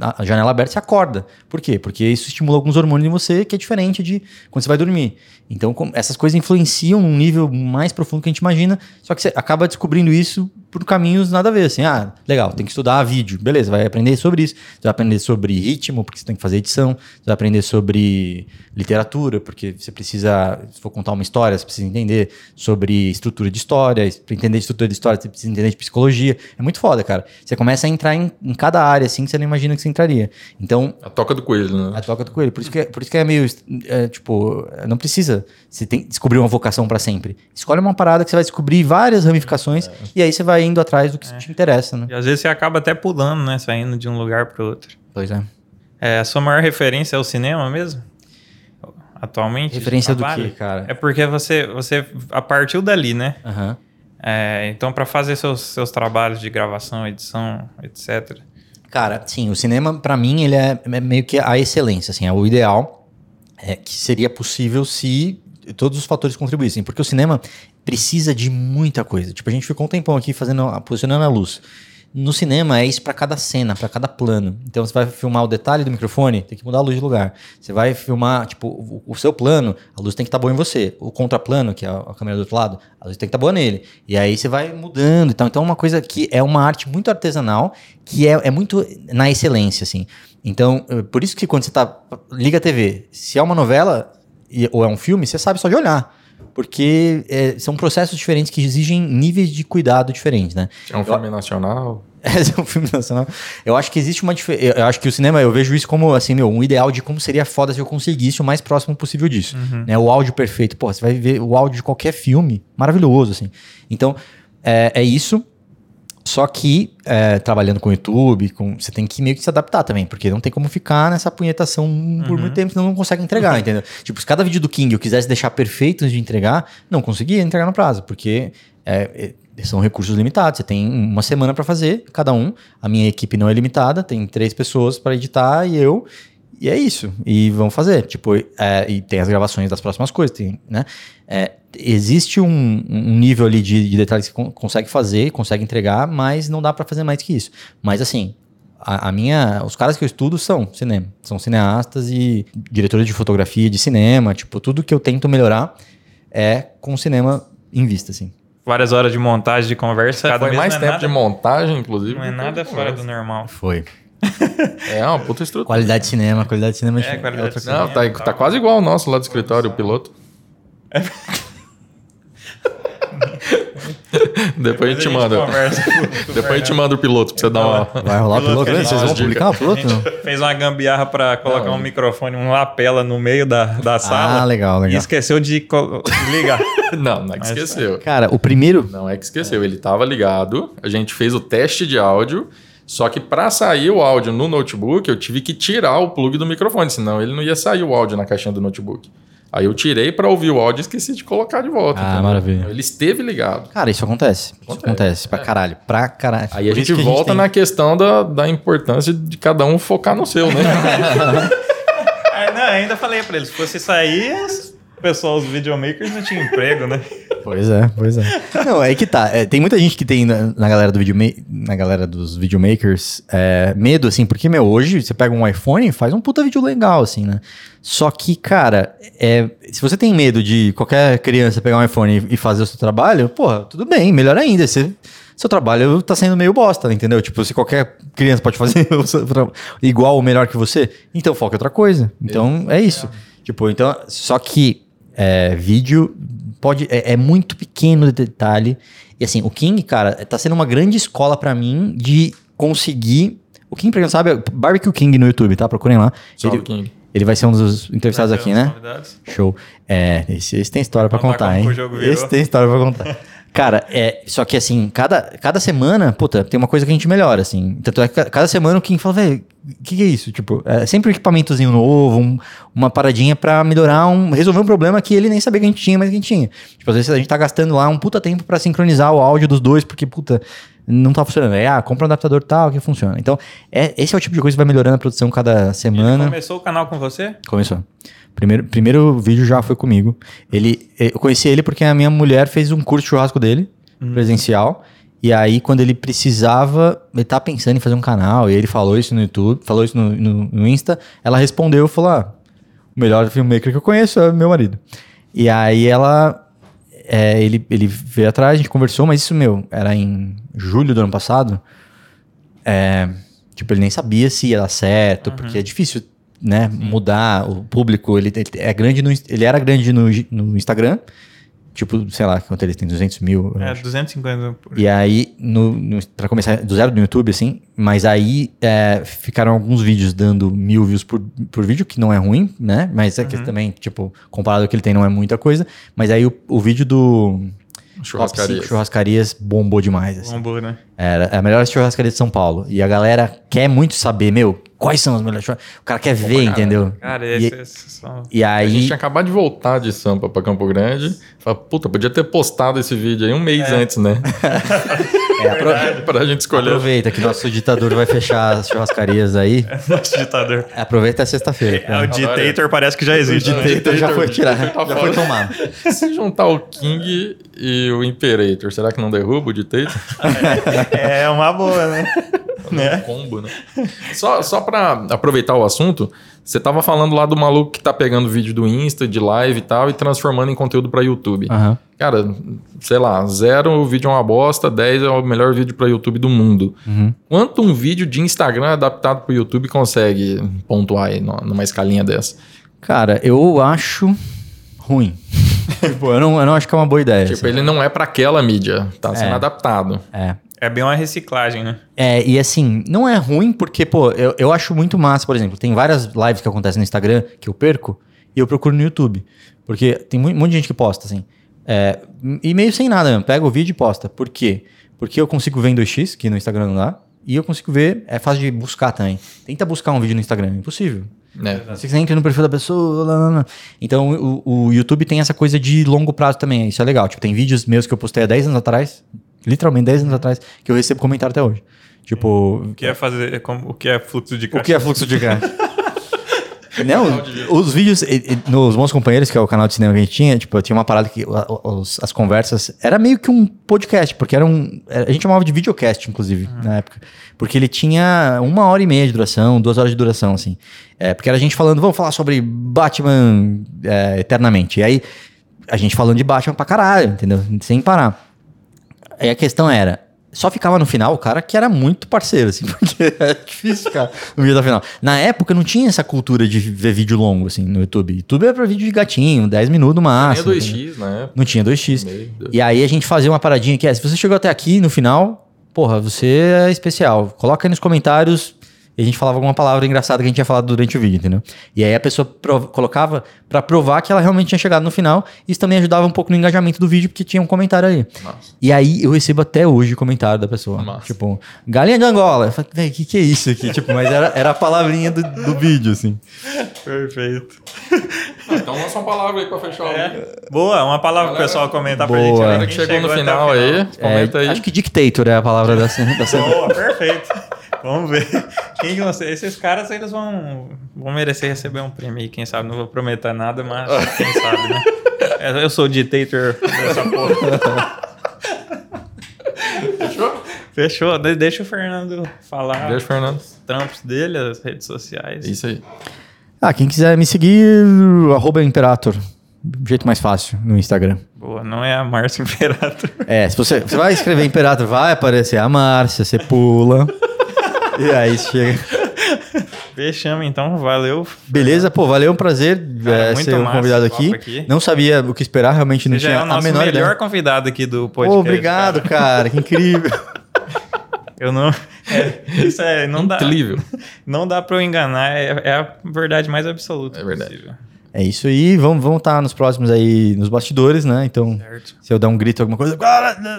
a janela aberta, você acorda. Por quê? Porque isso estimula alguns hormônios em você que é diferente de quando você vai dormir. Então, essas coisas influenciam num nível mais profundo que a gente imagina, só que você acaba descobrindo isso por caminhos nada a ver. Assim, ah, legal, tem que estudar vídeo. Beleza, vai aprender sobre isso. Você vai aprender sobre ritmo, porque você tem que fazer edição. Você vai aprender sobre literatura, porque você precisa, se for contar uma história, você precisa entender sobre estrutura de história. Para entender estrutura de história, você precisa entender de psicologia. É muito foda, cara. Você começa a entrar em, em cada área, assim, que você não imagina que você entraria. Então... A toca do coelho, né? A toca do coelho. Por isso que, é, por isso que é meio, é, tipo, não precisa você tem descobrir uma vocação para sempre. Escolhe uma parada que você vai descobrir várias ramificações é. e aí você vai indo atrás do que é. te interessa, né? E às vezes você acaba até pulando, né? Saindo de um lugar para outro. Pois é. é. A sua maior referência é o cinema mesmo? Atualmente? Referência do quê, cara? É porque você, você a partir dali, né? Uhum. Então, para fazer seus, seus trabalhos de gravação, edição, etc. Cara, sim, o cinema, para mim, ele é, é, meio que a excelência, assim, é o ideal é, que seria possível se todos os fatores contribuíssem, porque o cinema precisa de muita coisa. Tipo, a gente ficou um tempão aqui fazendo, posicionando a luz. No cinema é isso para cada cena, para cada plano. Então você vai filmar o detalhe do microfone, tem que mudar a luz de lugar. Você vai filmar, tipo, o, o seu plano, a luz tem que estar tá boa em você. O contraplano, que é a câmera do outro lado, a luz tem que estar tá boa nele. E aí você vai mudando e tal. Então é uma coisa que é uma arte muito artesanal, que é, é muito na excelência, assim. Então, eh, por isso que quando você tá. Liga a TV, se é uma novela, ou é um filme, você sabe só de olhar. Porque é, são processos diferentes que exigem níveis de cuidado diferentes, né? É um filme eu, nacional. É, um filme nacional. Eu acho que existe uma diferença. Eu acho que o cinema, eu vejo isso como assim, meu, um ideal de como seria foda se eu conseguisse o mais próximo possível disso. Uhum. Né? O áudio perfeito. Pô, você vai ver o áudio de qualquer filme, maravilhoso, assim. Então, é, é isso. Só que, é, trabalhando com o YouTube, com, você tem que meio que se adaptar também, porque não tem como ficar nessa punhetação uhum. por muito tempo, senão não consegue entregar, uhum. entendeu? Tipo, se cada vídeo do King eu quisesse deixar perfeito antes de entregar, não conseguia entregar no prazo, porque é, é, são recursos limitados. Você tem uma semana para fazer, cada um. A minha equipe não é limitada, tem três pessoas para editar e eu. E é isso. E vamos fazer. Tipo, é, e tem as gravações das próximas coisas, tem, né? É, existe um, um, nível ali de, de detalhes que consegue fazer, consegue entregar, mas não dá para fazer mais que isso. Mas assim, a, a, minha, os caras que eu estudo são cinema, são cineastas e diretores de fotografia de cinema, tipo, tudo que eu tento melhorar é com cinema em vista, assim. Várias horas de montagem, de conversa. Cada Foi mais é tempo nada, de montagem, inclusive. Não é nada fora do normal. Foi. É uma puta estrutura. Qualidade de cinema, qualidade de cinema é, é qualidade outra de cinema, Não, tá, tá quase igual o nosso lá do escritório, o piloto. É. Depois a gente manda. Depois a gente manda o piloto pra você dar uma. Vai rolar o piloto, né? Vocês vão publicar o piloto? Fez uma gambiarra pra colocar não. um microfone, uma lapela no meio da, da sala. Ah, legal, legal. E esqueceu de ligar. não, não é que esqueceu. Cara, o primeiro. Não é que esqueceu. Ele tava ligado, a gente fez o teste de áudio. Só que para sair o áudio no notebook, eu tive que tirar o plug do microfone, senão ele não ia sair o áudio na caixinha do notebook. Aí eu tirei para ouvir o áudio e esqueci de colocar de volta. Ah, entendeu? maravilha. Ele esteve ligado. Cara, isso acontece. Isso acontece, acontece pra é. caralho. Pra caralho. Aí a gente, a gente volta tem... na questão da, da importância de cada um focar no seu, né? não, ainda falei para eles, se fosse sair, pessoal, os videomakers não tinham emprego, né? Pois é, pois é. Não, é que tá. É, tem muita gente que tem na, na galera do video na galera dos videomakers é, medo, assim, porque, meu, hoje você pega um iPhone e faz um puta vídeo legal, assim, né? Só que, cara, é, se você tem medo de qualquer criança pegar um iPhone e, e fazer o seu trabalho, porra, tudo bem, melhor ainda. Você, seu trabalho tá sendo meio bosta, entendeu? Tipo, se qualquer criança pode fazer igual ou melhor que você, então foca em outra coisa. Então, é isso. Tipo, então, só que é, vídeo pode é, é, muito pequeno de detalhe. E assim, o King, cara, tá sendo uma grande escola para mim de conseguir. O King, pra quem não sabe, é Barbecue King no YouTube, tá? Procurem lá. Salve, ele, King. Ele vai ser um dos entrevistados aqui, né? Show. É, esse, esse tem história para contar, hein? Esse tem história para contar. Cara, é, só que assim, cada, cada semana, puta, tem uma coisa que a gente melhora, assim. Tanto é que cada semana o King fala, velho, o que, que, é isso? Tipo, é sempre um equipamentozinho novo, um, uma paradinha para melhorar, um, resolver um problema que ele nem sabia que a gente tinha, mas que a gente tinha. Tipo, às vezes a gente tá gastando lá um puta tempo para sincronizar o áudio dos dois, porque, puta, não tá funcionando. É, ah, compra um adaptador tal que funciona. Então, é, esse é o tipo de coisa que vai melhorando a produção cada semana. Ele começou o canal com você? Começou. Primeiro, primeiro vídeo já foi comigo. Ele, eu conheci ele porque a minha mulher fez um curso de churrasco dele, hum. presencial. E aí, quando ele precisava, ele tá pensando em fazer um canal, e ele falou isso no YouTube, falou isso no, no, no Insta, ela respondeu e falou: ah, o melhor filmmaker que eu conheço é meu marido. E aí ela. É, ele, ele veio atrás, a gente conversou, mas isso, meu, era em julho do ano passado. É, tipo, ele nem sabia se ia dar certo, uhum. porque é difícil, né, Sim. mudar o público. Ele, ele, é grande no, ele era grande no, no Instagram, Tipo, sei lá, quanto eles têm? 200 mil? É, 250 por E aí, no, no, pra começar do zero no YouTube, assim, mas aí é, ficaram alguns vídeos dando mil views por, por vídeo, que não é ruim, né? Mas é uhum. que também, tipo, comparado ao que ele tem, não é muita coisa. Mas aí o, o vídeo do Churrascarias. churrascarias bombou demais. Assim. Bombou, né? Era a melhor churrascaria de São Paulo. E a galera quer muito saber, meu, quais são as melhores churrascarias. O cara quer ver, cara, entendeu? Cara, esse, e, esse são... e aí... A gente tinha acabado de voltar de Sampa pra Campo Grande. Fala, puta, podia ter postado esse vídeo aí um mês é. antes, né? é, apro... pra gente escolher. Aproveita que nosso ditador vai fechar as churrascarias aí. É nosso ditador. Aproveita a sexta-feira. É, o ditator parece que já existe. O ditator já foi tirado, já foi tomado. Se juntar o King e o Imperator, será que não derruba o ditator? é uma boa, né? Né? combo, né? Só, só pra aproveitar o assunto, você tava falando lá do maluco que tá pegando vídeo do Insta, de live e tal, e transformando em conteúdo para YouTube. Uhum. Cara, sei lá, zero o vídeo é uma bosta, 10 é o melhor vídeo para YouTube do mundo. Uhum. Quanto um vídeo de Instagram adaptado para YouTube consegue pontuar aí numa escalinha dessa? Cara, eu acho ruim. tipo, eu não, eu não acho que é uma boa ideia. Tipo, assim. ele não é para aquela mídia, tá sendo é. adaptado. É. É bem uma reciclagem, né? É, e assim, não é ruim porque, pô, eu, eu acho muito massa, por exemplo, tem várias lives que acontecem no Instagram que eu perco e eu procuro no YouTube. Porque tem um monte de gente que posta, assim. É, e meio sem nada mesmo, pega o vídeo e posta. Por quê? Porque eu consigo ver em 2x, que no Instagram não dá, e eu consigo ver, é fácil de buscar também. Tenta buscar um vídeo no Instagram, é impossível. É. Você entra no perfil da pessoa. Lá, lá, lá. Então o, o, YouTube tem essa coisa de longo prazo também. Isso é legal. Tipo, tem vídeos meus que eu postei há 10 anos atrás, literalmente 10 anos atrás, que eu recebo comentário até hoje. Tipo. O que é fazer. É o que é fluxo de caixa? O que é fluxo de caixa? Não, os vídeos, nos Bons Companheiros, que é o canal de cinema que a gente tinha, tipo, eu tinha uma parada que os, as conversas era meio que um podcast, porque era um. A gente chamava de videocast, inclusive, uhum. na época. Porque ele tinha uma hora e meia de duração, duas horas de duração, assim. É, porque era a gente falando, vamos falar sobre Batman é, eternamente. E aí, a gente falando de Batman pra caralho, entendeu? Sem parar. Aí a questão era, só ficava no final o cara que era muito parceiro, assim, porque é difícil ficar no meio da final. Na época não tinha essa cultura de ver vídeo longo, assim, no YouTube. YouTube era pra vídeo de gatinho, 10 minutos no máximo. Não tinha 2x na época. Não tinha 2x. E aí a gente fazia uma paradinha que é, se você chegou até aqui no final, porra, você é especial. Coloca aí nos comentários e a gente falava alguma palavra engraçada que a gente tinha falado durante o vídeo, entendeu? E aí a pessoa colocava para provar que ela realmente tinha chegado no final. Isso também ajudava um pouco no engajamento do vídeo, porque tinha um comentário ali. Nossa. E aí eu recebo até hoje o comentário da pessoa. Nossa. Tipo, galinha de Angola. Eu falei, o que, que é isso aqui? tipo, mas era, era a palavrinha do, do vídeo, assim. Perfeito. Ah, então lança uma palavra aí pra fechar é. o Boa, uma palavra pro pessoal comentar Boa. pra gente. Galera que chegou, chegou no final, final aí, comenta é, aí. Acho que dictator é a palavra da, da Boa, perfeito. Vamos ver. Quem você, esses caras, eles vão, vão merecer receber um prêmio aí, quem sabe. Não vou prometer nada, mas quem sabe, né? Eu sou o dictator dessa porra. Fechou? Fechou. De deixa o Fernando falar. Deixa o Fernando. Os trampos dele, as redes sociais. Isso aí. Ah, quem quiser me seguir, arroba Imperator. jeito mais fácil no Instagram. Boa, não é a Márcia Imperator. É, se você, você vai escrever Imperator, vai aparecer a Márcia, você pula. E aí chega. Fechamos, então. Valeu. Beleza, pô, valeu, um prazer Cara, é, ser um convidado aqui. aqui. Não sabia o que esperar, realmente não Você tinha já é o nosso a menor melhor ideia. convidado aqui do podcast. obrigado, cara. cara que incrível. eu não. É, isso é. Não incrível. dá. Não dá pra eu enganar. É, é a verdade mais absoluta. É verdade. Possível. É isso aí, vamos, vamos estar tá nos próximos aí, nos bastidores, né? Então, certo. se eu der um grito, alguma coisa,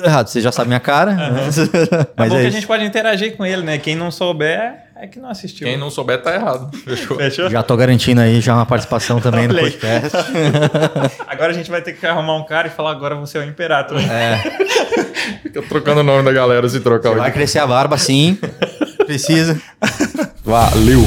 errado, você já sabe minha cara. Uhum. Mas é, é bom é que a gente pode interagir com ele, né? Quem não souber, É que não assistiu. Quem não souber tá errado. Fechou. Fechou? Já tô garantindo aí já uma participação também no podcast. agora a gente vai ter que arrumar um cara e falar agora você é o Imperator. É. Fica trocando o nome da galera se trocar. Vai crescer a barba sim. Precisa. Valeu.